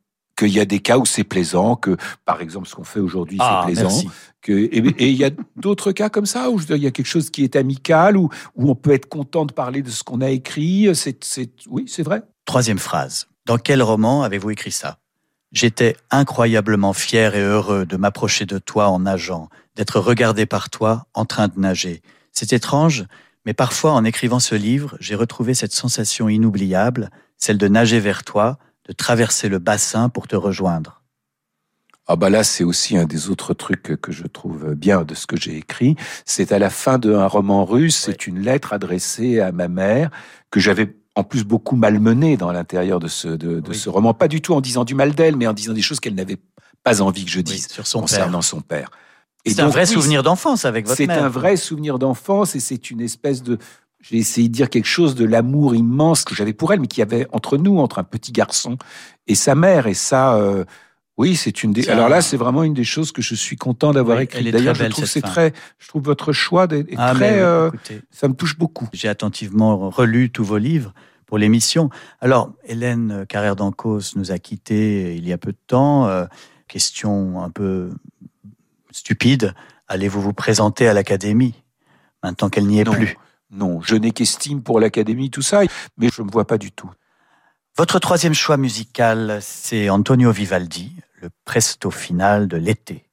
qu'il y a des cas où c'est plaisant, que par exemple ce qu'on fait aujourd'hui c'est ah, plaisant, que, et, il y a d'autres cas comme ça où il y a quelque chose qui est amical, où, où on peut être content de parler de ce qu'on a écrit. C'est, c'est, oui, c'est vrai. Troisième phrase. Dans quel roman avez-vous écrit ça? J'étais incroyablement fier et heureux de m'approcher de toi en nageant, d'être regardé par toi en train de nager. C'est étrange, mais parfois en écrivant ce livre, j'ai retrouvé cette sensation inoubliable, celle de nager vers toi, de traverser le bassin pour te rejoindre. Ah bah là, c'est aussi un des autres trucs que je trouve bien de ce que j'ai écrit. C'est à la fin d'un roman russe, c'est une lettre adressée à ma mère que j'avais en plus beaucoup malmenée dans l'intérieur de ce, de, ce roman. Pas du tout en disant du mal d'elle, mais en disant des choses qu'elle n'avait pas envie que je dise sur son concernant père. son père. C'est un vrai souvenir d'enfance avec votre mère. C'est un vrai souvenir d'enfance et c'est une espèce de j'ai essayé de dire quelque chose de l'amour immense que j'avais pour elle, mais qui y avait entre nous, entre un petit garçon et sa mère. Et ça, euh, oui, c'est une des. Alors là, c'est vraiment une des choses que je suis content d'avoir écrit. D'ailleurs, je trouve c'est très. Je trouve votre choix est, ah, très. Euh, ça me touche beaucoup. J'ai attentivement relu tous vos livres pour l'émission. Alors, Hélène Carrère d'Ancos nous a quittés il y a peu de temps. Euh, question un peu stupide. Allez-vous vous présenter à l'Académie maintenant qu'elle n'y est plus? Non, je n'ai qu'estime pour l'Académie, tout ça, mais je ne me vois pas du tout. Votre troisième choix musical, c'est Antonio Vivaldi, le presto final de l'été.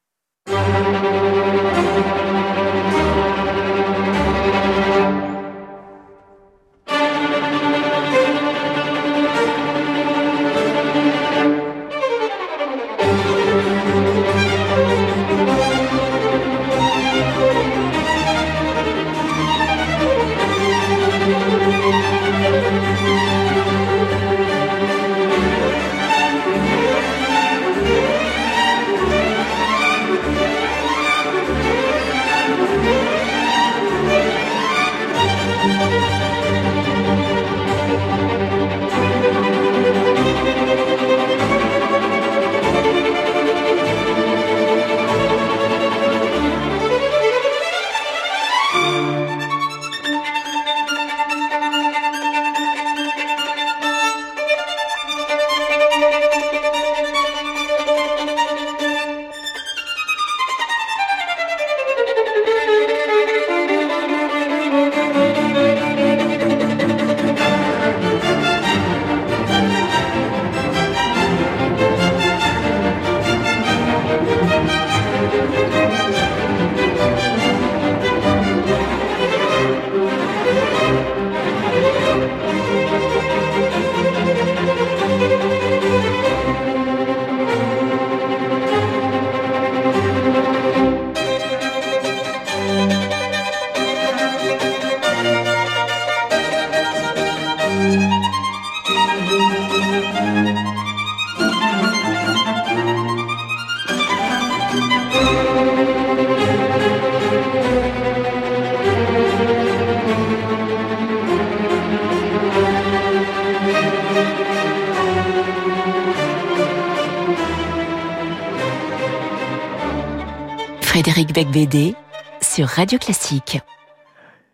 Sur Radio Classique.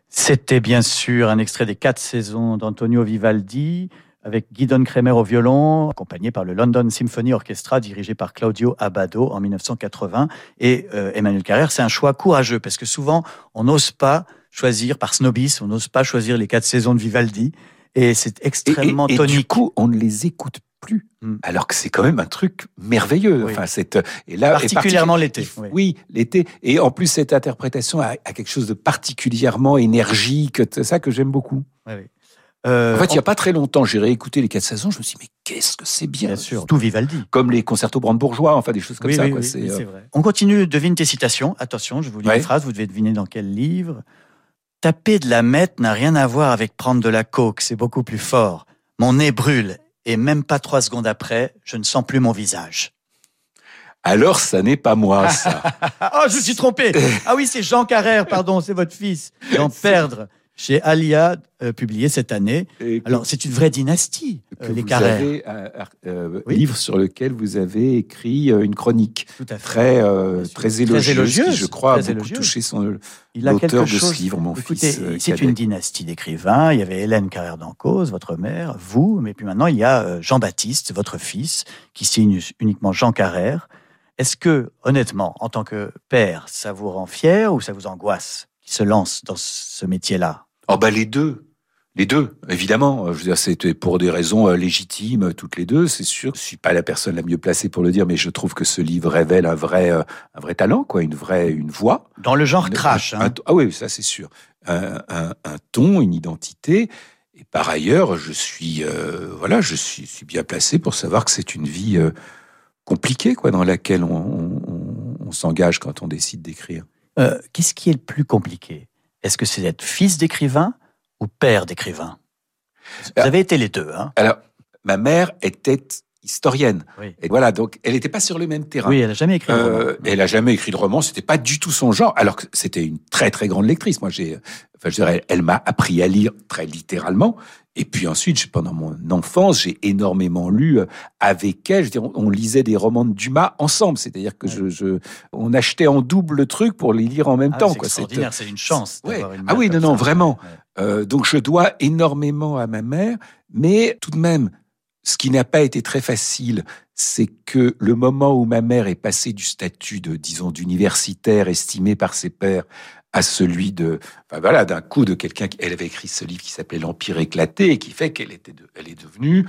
C'était bien sûr un extrait des quatre saisons d'Antonio Vivaldi avec Guidon Kremer au violon, accompagné par le London Symphony Orchestra dirigé par Claudio Abbado en 1980. Et euh, Emmanuel Carrère, c'est un choix courageux parce que souvent on n'ose pas choisir par snobisme, on n'ose pas choisir les quatre saisons de Vivaldi. Et c'est extrêmement et, et, du coup, on ne les écoute plus. Hmm. Alors que c'est quand même un truc merveilleux. Enfin, cette, et là, particulièrement l'été. Oui, l'été. Et en plus, cette interprétation a, quelque chose de particulièrement énergique. C'est ça que j'aime beaucoup. Oui, Euh, En fait, il n'y a pas très longtemps, j'ai réécouté les quatre saisons, je me suis dit, mais qu'est-ce que c'est bien Bien sûr, tout Vivaldi. Comme les concertos brandebourgeois, enfin des choses comme Oui, ça. oui, oui, C'est, oui, euh, c'est vrai. On continue, devine tes citations. Attention, je vous lis Ouais. une phrase, vous devez deviner dans quel livre. Taper de la mette n'a rien à voir avec prendre de la coke, c'est beaucoup plus fort. Mon nez brûle, et même pas trois secondes après, je ne sens plus mon visage. Alors, ça n'est pas moi, ça. Ah, oh, je me suis trompé Ah oui, c'est Jean Carrère, pardon, c'est votre fils. D'en perdre, chez Alia, euh, publié cette année. Que- Alors, c'est une vraie dynastie, que euh, les vous Carrère. avez, euh, euh, Oui. livre sur lequel vous avez écrit une chronique Tout à fait. très, euh, Bien sûr. très Très élogieuse, élogieuse, qui, je crois, a très beaucoup élogieuse. touché son, Il a quelque de chose. ce livre, mon Écoutez, fils. c'est une dynastie d'écrivains. Il y avait Hélène Carrère d'Encausse, votre mère, vous, mais puis maintenant il y a Jean-Baptiste, votre fils, qui signe uniquement Jean Carrère. Est-ce que, honnêtement, en tant que père, ça vous rend fier ou ça vous angoisse qui se lance dans ce métier-là? Oh bah les deux. Les deux, évidemment. Je veux dire, c'était pour des raisons euh, légitimes, toutes les deux, c'est sûr. Je suis pas la personne la mieux placée pour le dire, mais je trouve que ce livre révèle un vrai, euh, un vrai talent, quoi, une vraie, une voix. Dans le genre Un- trash. un- hein. ah oui, ça c'est sûr. Un, un- un ton, une identité. Et par ailleurs, je suis, euh, voilà, je suis, suis bien placé pour savoir que c'est une vie euh, compliquée, quoi, dans laquelle on, on- on- on s'engage quand on décide d'écrire. Euh, Qu'est-ce qui est le plus compliqué? Est-ce que c'est d'être fils d'écrivain ou père d'écrivain? Vous Ah. avez été les deux. Hein Alors, ma mère était historienne. oui. Et voilà, donc elle n'était pas sur le même terrain. oui, elle n'a jamais écrit de roman. Euh, elle a jamais écrit de roman, c'était pas du tout son genre, alors que c'était une très très grande lectrice. Moi, j'ai, enfin, je dirais, elle m'a appris à lire très littéralement. Et puis ensuite, pendant mon enfance, j'ai énormément lu euh, avec elle. Je veux dire, on, lisait des romans de Dumas ensemble, c'est-à-dire que je, je, on achetait en double le truc pour les lire en même Ah, temps. c'est extraordinaire, c'est une chance. Ouais. d'avoir une Ah oui, non, non, ça. vraiment. Ouais. Euh, donc je dois énormément à ma mère, mais tout de même, ce qui n'a pas été très facile, c'est que le moment où ma mère est passée du statut de, disons, d'universitaire estimé par ses pairs à celui de, enfin voilà, d'un coup de quelqu'un qui, elle avait écrit ce livre qui s'appelait L'Empire éclaté et qui fait qu'elle était, de- elle est devenue,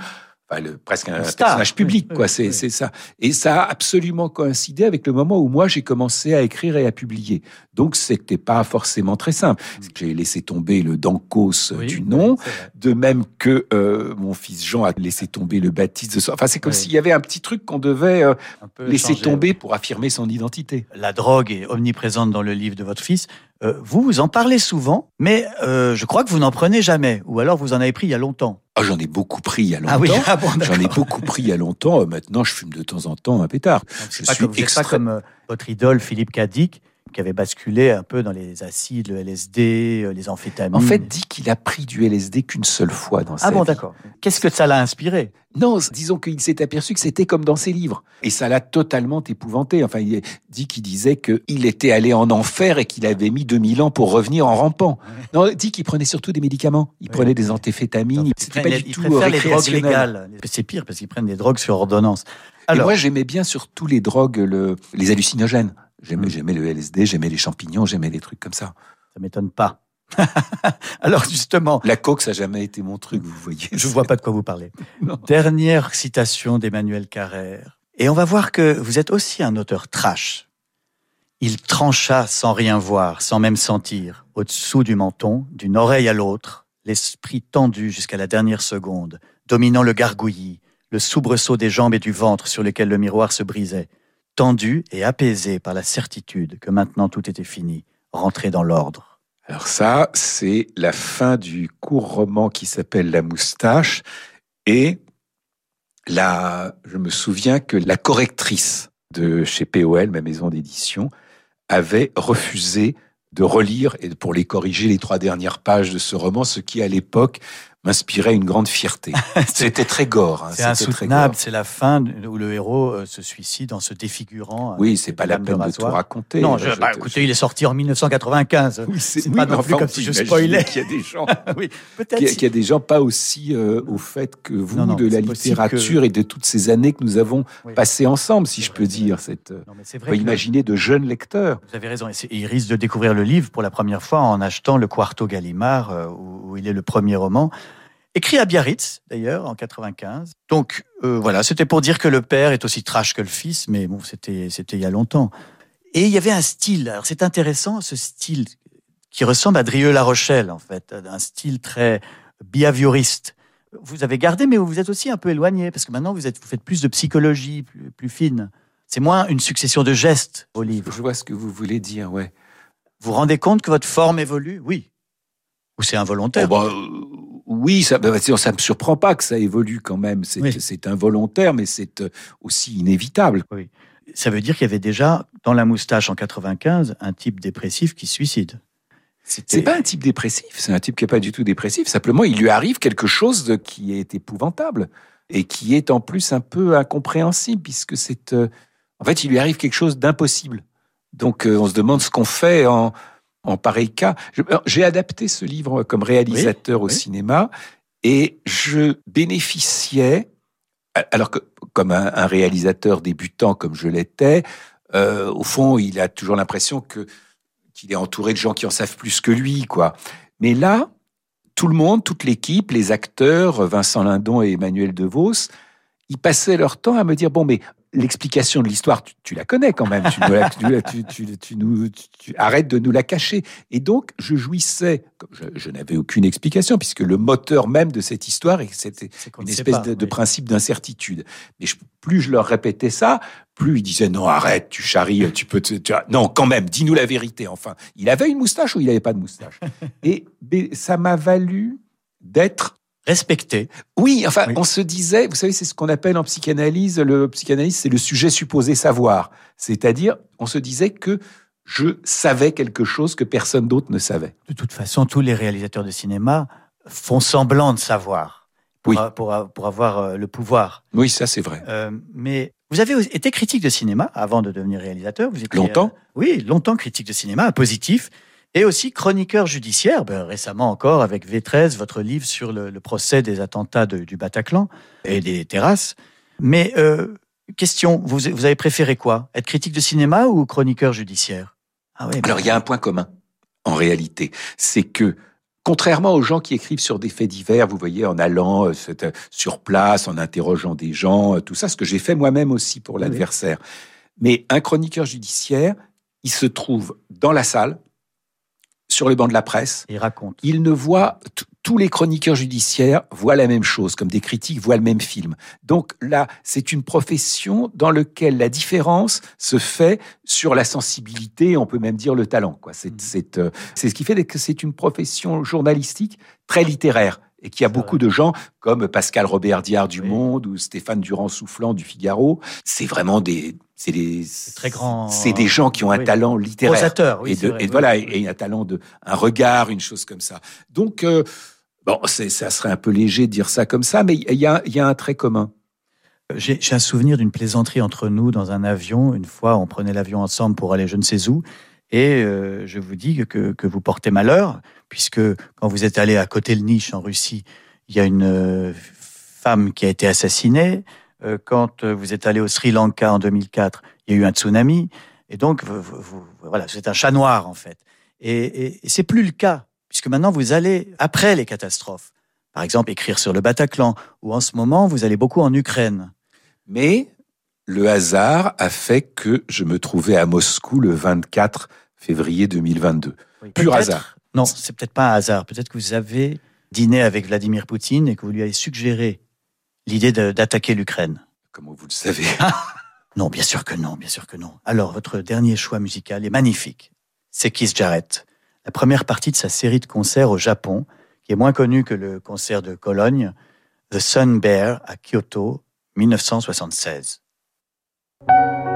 enfin, le- presque un star. personnage public, Oui, quoi. oui, c'est, oui. c'est ça. Et ça a absolument coïncidé avec le moment où moi j'ai commencé à écrire et à publier. Donc c'était pas forcément très simple. J'ai laissé tomber le Dancos Mm. Oui, du nom. De même que euh, mon fils Jean a laissé tomber le baptiste de son... Enfin, c'est comme s'il y avait un petit truc qu'on devait euh, laisser tomber pour affirmer son identité. la drogue est omniprésente dans le livre de votre fils. Euh, vous, vous en parlez souvent, mais euh, je crois que vous n'en prenez jamais. Ou alors vous en avez pris il y a longtemps. Ah, j'en ai beaucoup pris il y a longtemps. Ah oui, ah bon, J'en ai beaucoup pris il y a longtemps. Euh, Maintenant, je fume de temps en temps un pétard. Donc, Je c'est pas suis comme, pas comme votre idole Philippe Cadic, qui avait basculé un peu dans les acides, le LSD, euh, les amphétamines. En fait, dit qu'il a pris du LSD qu'une seule fois dans sa ah bon, vie. d'accord. Qu'est-ce que ça l'a inspiré? Non, disons qu'il s'est aperçu que c'était comme dans ses livres. Et ça l'a totalement épouvanté. Enfin, il dit qu'il disait qu'il était allé en enfer et qu'il avait mis 2000 ans pour revenir en rampant. Non, dit qu'il prenait surtout des médicaments. Il prenait des amphétamines. Ils C'était pas les- du tout les drogues légales. C'est pire parce qu'ils prennent des drogues sur ordonnance. Et Alors, moi, j'aimais bien surtout les drogues, le- les hallucinogènes. J'aimais, Mm. j'aimais le LSD, j'aimais les champignons, j'aimais les trucs comme ça. ça m'étonne pas. Alors justement, La coke, ça n'a jamais été mon truc, vous voyez. je vois pas de quoi vous parlez. Dernière citation d'Emmanuel Carrère. Et on va voir que vous êtes aussi un auteur trash. Il trancha sans rien voir, sans même sentir, au-dessous du menton, d'une oreille à l'autre, l'esprit tendu jusqu'à la dernière seconde, dominant le gargouillis, le soubresaut des jambes et du ventre sur lesquels le miroir se brisait, tendu et apaisé par la certitude que maintenant tout était fini, rentré dans l'ordre. Alors ça, c'est la fin du court roman qui s'appelle La moustache. Et là, je me souviens que la correctrice de chez POL, ma maison d'édition, avait refusé de relire et pour les corriger les trois dernières pages de ce roman, ce qui à l'époque m'inspirait une grande fierté. C'était très gore. hein, C'est insoutenable, c'est la fin où le héros euh, se suicide en se défigurant. Oui, avec c'est pas la peine de tout rasoir. raconter. Non, Je- bah, écoutez, il est sorti en 1995. Oui, c'est oui, pas non plus enfin, comme si je spoilais. qu'il y a des gens oui, peut-être. qu'il y, a- y des gens pas aussi euh, au fait que vous Non, non, de la littérature et de toutes ces années que nous avons Oui. passées ensemble, si je peux dire. Cette, euh, Non, mais on vrai. peut imaginer de jeunes lecteurs. Vous avez raison. Et c'est- et il risque de découvrir le livre pour la première fois en achetant le Quarto Gallimard, euh, où il est le premier roman. Écrit à Biarritz, d'ailleurs, en 95. Donc, euh, voilà, c'était pour dire que le père est aussi trash que le fils, mais bon, c'était, c'était il y a longtemps. Et il y avait un style. Alors, c'est intéressant, ce style qui ressemble à Drieux-La Rochelle, en fait. Un style très behavioriste. Vous avez gardé, mais vous vous êtes aussi un peu éloigné, parce que maintenant vous, êtes, vous faites plus de psychologie, plus, plus fine. C'est moins une succession de gestes au livre. Je vois ce que vous voulez dire, ouais. Vous vous rendez compte que votre forme évolue? Oui. Ou c'est involontaire? Oh, bah, oui, ça ne ça me surprend pas que ça évolue quand même. C'est Oui. involontaire, mais c'est euh, aussi inévitable. Ça veut dire qu'il y avait déjà, dans la moustache en 95, un type dépressif qui se suicide. C'est pas un type dépressif, c'est un type qui est pas du tout dépressif. Simplement, il lui arrive quelque chose de- qui est épouvantable et qui est en plus un peu incompréhensible puisque c'est, euh, en fait, il lui arrive quelque chose d'impossible. Donc, euh, on se demande ce qu'on fait en, en pareil cas. J'ai adapté ce livre comme réalisateur au oui. cinéma et je bénéficiais, alors que comme un, un réalisateur débutant comme je l'étais, euh, au fond, il a toujours l'impression que qu'il est entouré de gens qui en savent plus que lui, quoi. Mais là, tout le monde, toute l'équipe, les acteurs, Vincent Lindon et Emmanuel DeVos, ils passaient leur temps à me dire bon, mais l'explication de l'histoire, tu, tu la connais quand même. Tu, nous la- tu tu- tu- tu nous, tu- tu- arrête de nous la cacher. Et donc, je jouissais. Je, je n'avais aucune explication puisque le moteur même de cette histoire, c'était une espèce pas, de, principe d'incertitude. Mais je- plus je leur répétais ça, plus ils disaient non, arrête, tu charries, tu peux. te- non, quand même, dis-nous la vérité. Enfin, il avait une moustache ou il n'avait pas de moustache? Et ça m'a valu d'être. Respecté. Oui, enfin, Oui. on se disait, vous savez, c'est ce qu'on appelle en psychanalyse, le psychanalyse, c'est le sujet supposé savoir. C'est-à-dire, on se disait que je savais quelque chose que personne d'autre ne savait. De toute façon, tous les réalisateurs de cinéma font semblant de savoir pour, Oui. a- pour a- pour avoir euh, le pouvoir. Oui, ça c'est vrai. Euh, mais vous avez été critique de cinéma avant de devenir réalisateur. Vous étiez, Longtemps euh, Oui, longtemps critique de cinéma, positif. Et aussi chroniqueur judiciaire, ben, récemment encore avec V13, votre livre sur le, le procès des attentats de- du Bataclan et des terrasses. Mais euh, question, vous, vous avez préféré quoi? Être critique de cinéma ou chroniqueur judiciaire? Ah oui, Alors, il y a un point commun, en réalité. C'est que, contrairement aux gens qui écrivent sur des faits divers, vous voyez, en allant euh, euh, sur place, en interrogeant des gens, tout ça, ce que j'ai fait moi-même aussi pour Oui, l'adversaire. Mais un chroniqueur judiciaire, il se trouve dans la salle, sur les bancs de la presse, il raconte. il ne voit tous les chroniqueurs judiciaires voient la même chose, comme des critiques voient le même film. Donc là, c'est une profession dans laquelle la différence se fait sur la sensibilité, on peut même dire le talent. Quoi. C'est, c'est, euh, c'est ce qui fait que c'est une profession journalistique très littéraire et qu'il y a beaucoup de gens comme Pascal Robert Diard du Oui. Monde ou Stéphane Durand Soufflant du Figaro. C'est vraiment des, c'est des, très grands- c'est des gens qui ont un Oui. talent littéraire Prosateur, oui. et, c'est de, vrai, et oui, voilà, et, un talent de, un regard, une chose comme ça. Donc, euh, bon, ça serait un peu léger de dire ça comme ça, mais il y a, il y a un trait commun. J'ai j'ai un souvenir d'une plaisanterie entre nous dans un avion. Une fois, on prenait l'avion ensemble pour aller je ne sais où. Et euh, je vous dis que, que vous portez malheur, puisque quand vous êtes allé à côté le Niche en Russie, il y a une euh, femme qui a été assassinée. Euh, quand euh, vous êtes allé au Sri Lanka en 2004, il y a eu un tsunami. Et donc, vous- vous- voilà, c'est un chat noir en fait. Et, et, et c'est plus le cas, puisque maintenant vous allez après les catastrophes. Par exemple, écrire sur le Bataclan, ou en ce moment, vous allez beaucoup en Ukraine. Mais le hasard a fait que je me trouvais à Moscou le 24 février 2022. Oui. Pur hasard. Non, c'est peut-être pas un hasard. Peut-être que vous avez dîné avec Vladimir Poutine et que vous lui avez suggéré l'idée d'attaquer l'Ukraine. Comment vous le savez? Non, bien sûr que non, bien sûr que non. Alors, votre dernier choix musical est magnifique. C'est Keith Jarrett. La première partie de sa série de concerts au Japon, qui est moins connue que le concert de Cologne, The Sun Bear à Kyoto, 1976. Thank you.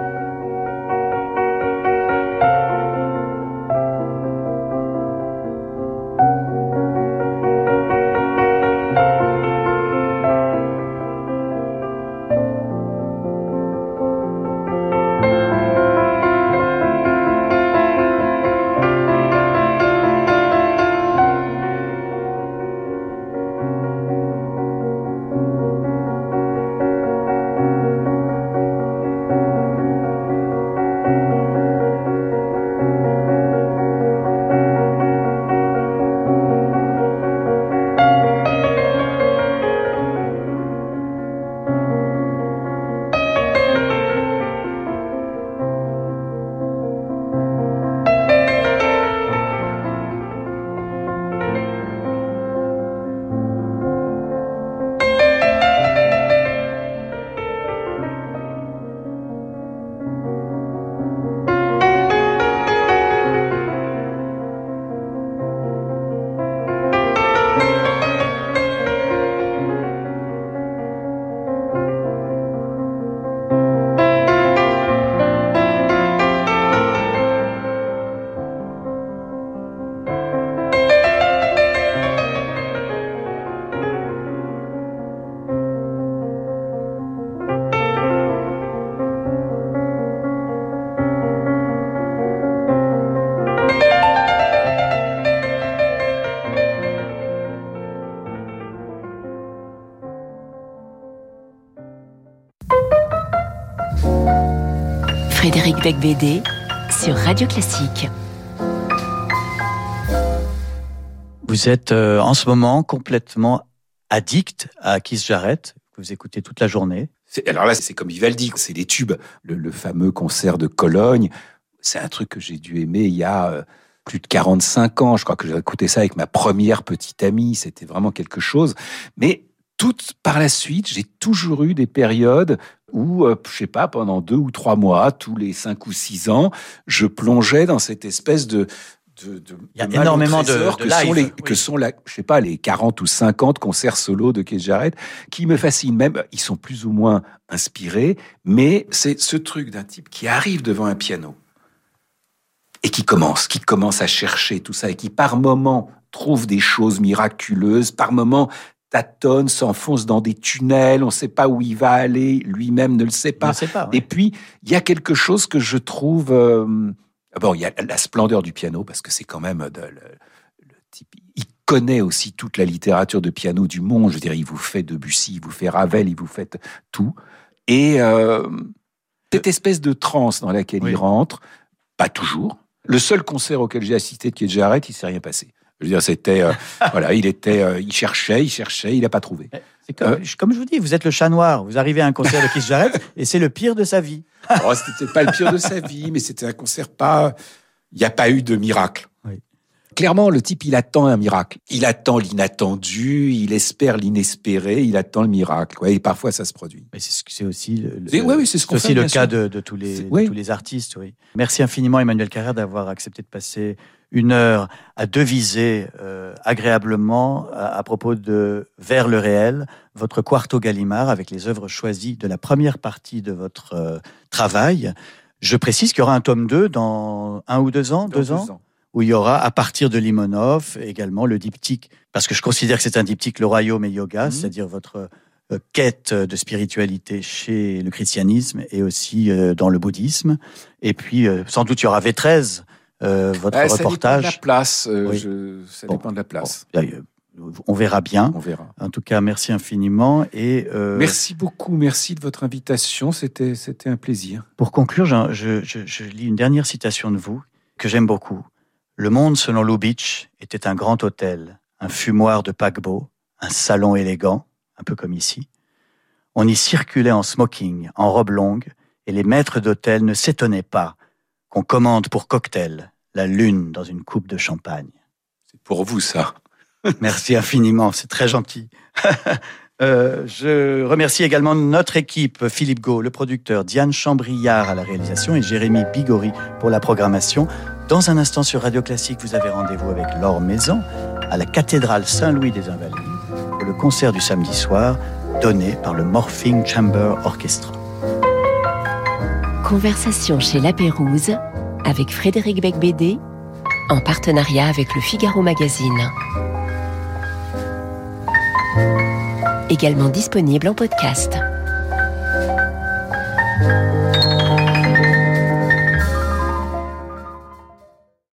Becbédé sur Radio Classique. Vous êtes euh, en ce moment complètement addict à Keith Jarrett, que vous écoutez toute la journée. Alors là, c'est comme Vivaldi, c'est des tubes. Le, fameux concert de Cologne, c'est un truc que j'ai dû aimer il y a euh, plus de 45 ans. Je crois que j'ai écouté ça avec ma première petite amie. C'était vraiment quelque chose. Mais tout par la suite, j'ai toujours eu des périodes où, euh, je sais pas, pendant deux ou trois mois, tous les cinq ou six ans, je plongeais dans cette espèce de, de, il y a énormément de, que sont les que sont la, je sais pas les 40 ou 50 concerts solo de Keith Jarrett qui me fascinent. Même ils sont plus ou moins inspirés mais c'est ce truc d'un type qui arrive devant un piano et qui commence qui commence à chercher tout ça et qui par moment trouve des choses miraculeuses par moment tâtonne, s'enfonce dans des tunnels, on ne sait pas où il va aller, lui-même ne le sait pas. Et puis, il y a quelque chose que je trouve... Euh, bon, il y a la splendeur du piano, parce que c'est quand même... De, le, type, il connaît aussi toute la littérature de piano du monde. Je veux dire, il vous fait Debussy, il vous fait Ravel, il vous fait tout. Et euh, cette espèce de transe dans laquelle il rentre, pas toujours. Le seul concert auquel j'ai assisté de Keith Jarrett, il s'est rien passé. Je veux dire, c'était, euh, voilà, il était, euh, il cherchait, il cherchait, il n'a pas trouvé. Comme, euh, comme, je vous dis, vous êtes le chat noir. Vous arrivez à un concert de Keith Jarrett et c'est le pire de sa vie. oh, c'était pas le pire de sa vie, mais c'était un concert pas. Il n'y a pas eu de miracle. Clairement, le type, il attend un miracle. Il attend l'inattendu, il espère l'inespéré, il attend le miracle. et parfois, ça se produit. C'est aussi le, c'est aussi le cas de, tous les, de tous les artistes. Oui. Merci infiniment, Emmanuel Carrère, d'avoir accepté de passer une heure à deviser euh, agréablement à, propos de Vers le réel, votre quarto Gallimard avec les œuvres choisies de la première partie de votre euh, travail. Je précise qu'il y aura un tome 2 dans un ou deux ans, deux, ans, où il y aura à partir de Limonov également le diptyque, parce que je considère que c'est un diptyque le royaume et yoga, mhm. c'est-à-dire votre euh, quête de spiritualité chez le christianisme et aussi dans le bouddhisme. Et puis sans doute il y aura V13 euh, votre reportage. Ça dépend de la place. Euh, ça dépend de la place. on verra bien. On verra. En tout cas, merci infiniment et euh, merci beaucoup. Merci de votre invitation. C'était c'était un plaisir. Pour conclure, je, je, je, lis une dernière citation de vous que j'aime beaucoup. Le monde, selon Lubitsch, était un grand hôtel, un fumoir de paquebot, un salon élégant, un peu comme ici. On y circulait en smoking, en robe longue, et les maîtres d'hôtel ne s'étonnaient pas qu'on commande pour cocktail la lune dans une coupe de champagne. C'est pour vous ça. Merci infiniment, c'est très gentil. Euh, je remercie également notre équipe, Philippe Gau, le producteur, Diane Chambriard à la réalisation et Jérémy Bigori pour la programmation. Dans un instant sur Radio Classique, vous avez rendez-vous avec Laure Maison à la cathédrale Saint-Louis des Invalides pour le concert du samedi soir donné par le Morphing Chamber Orchestra. Conversation chez La Pérouse avec Frédéric Becbédé en partenariat avec le Figaro Magazine. Également disponible en podcast.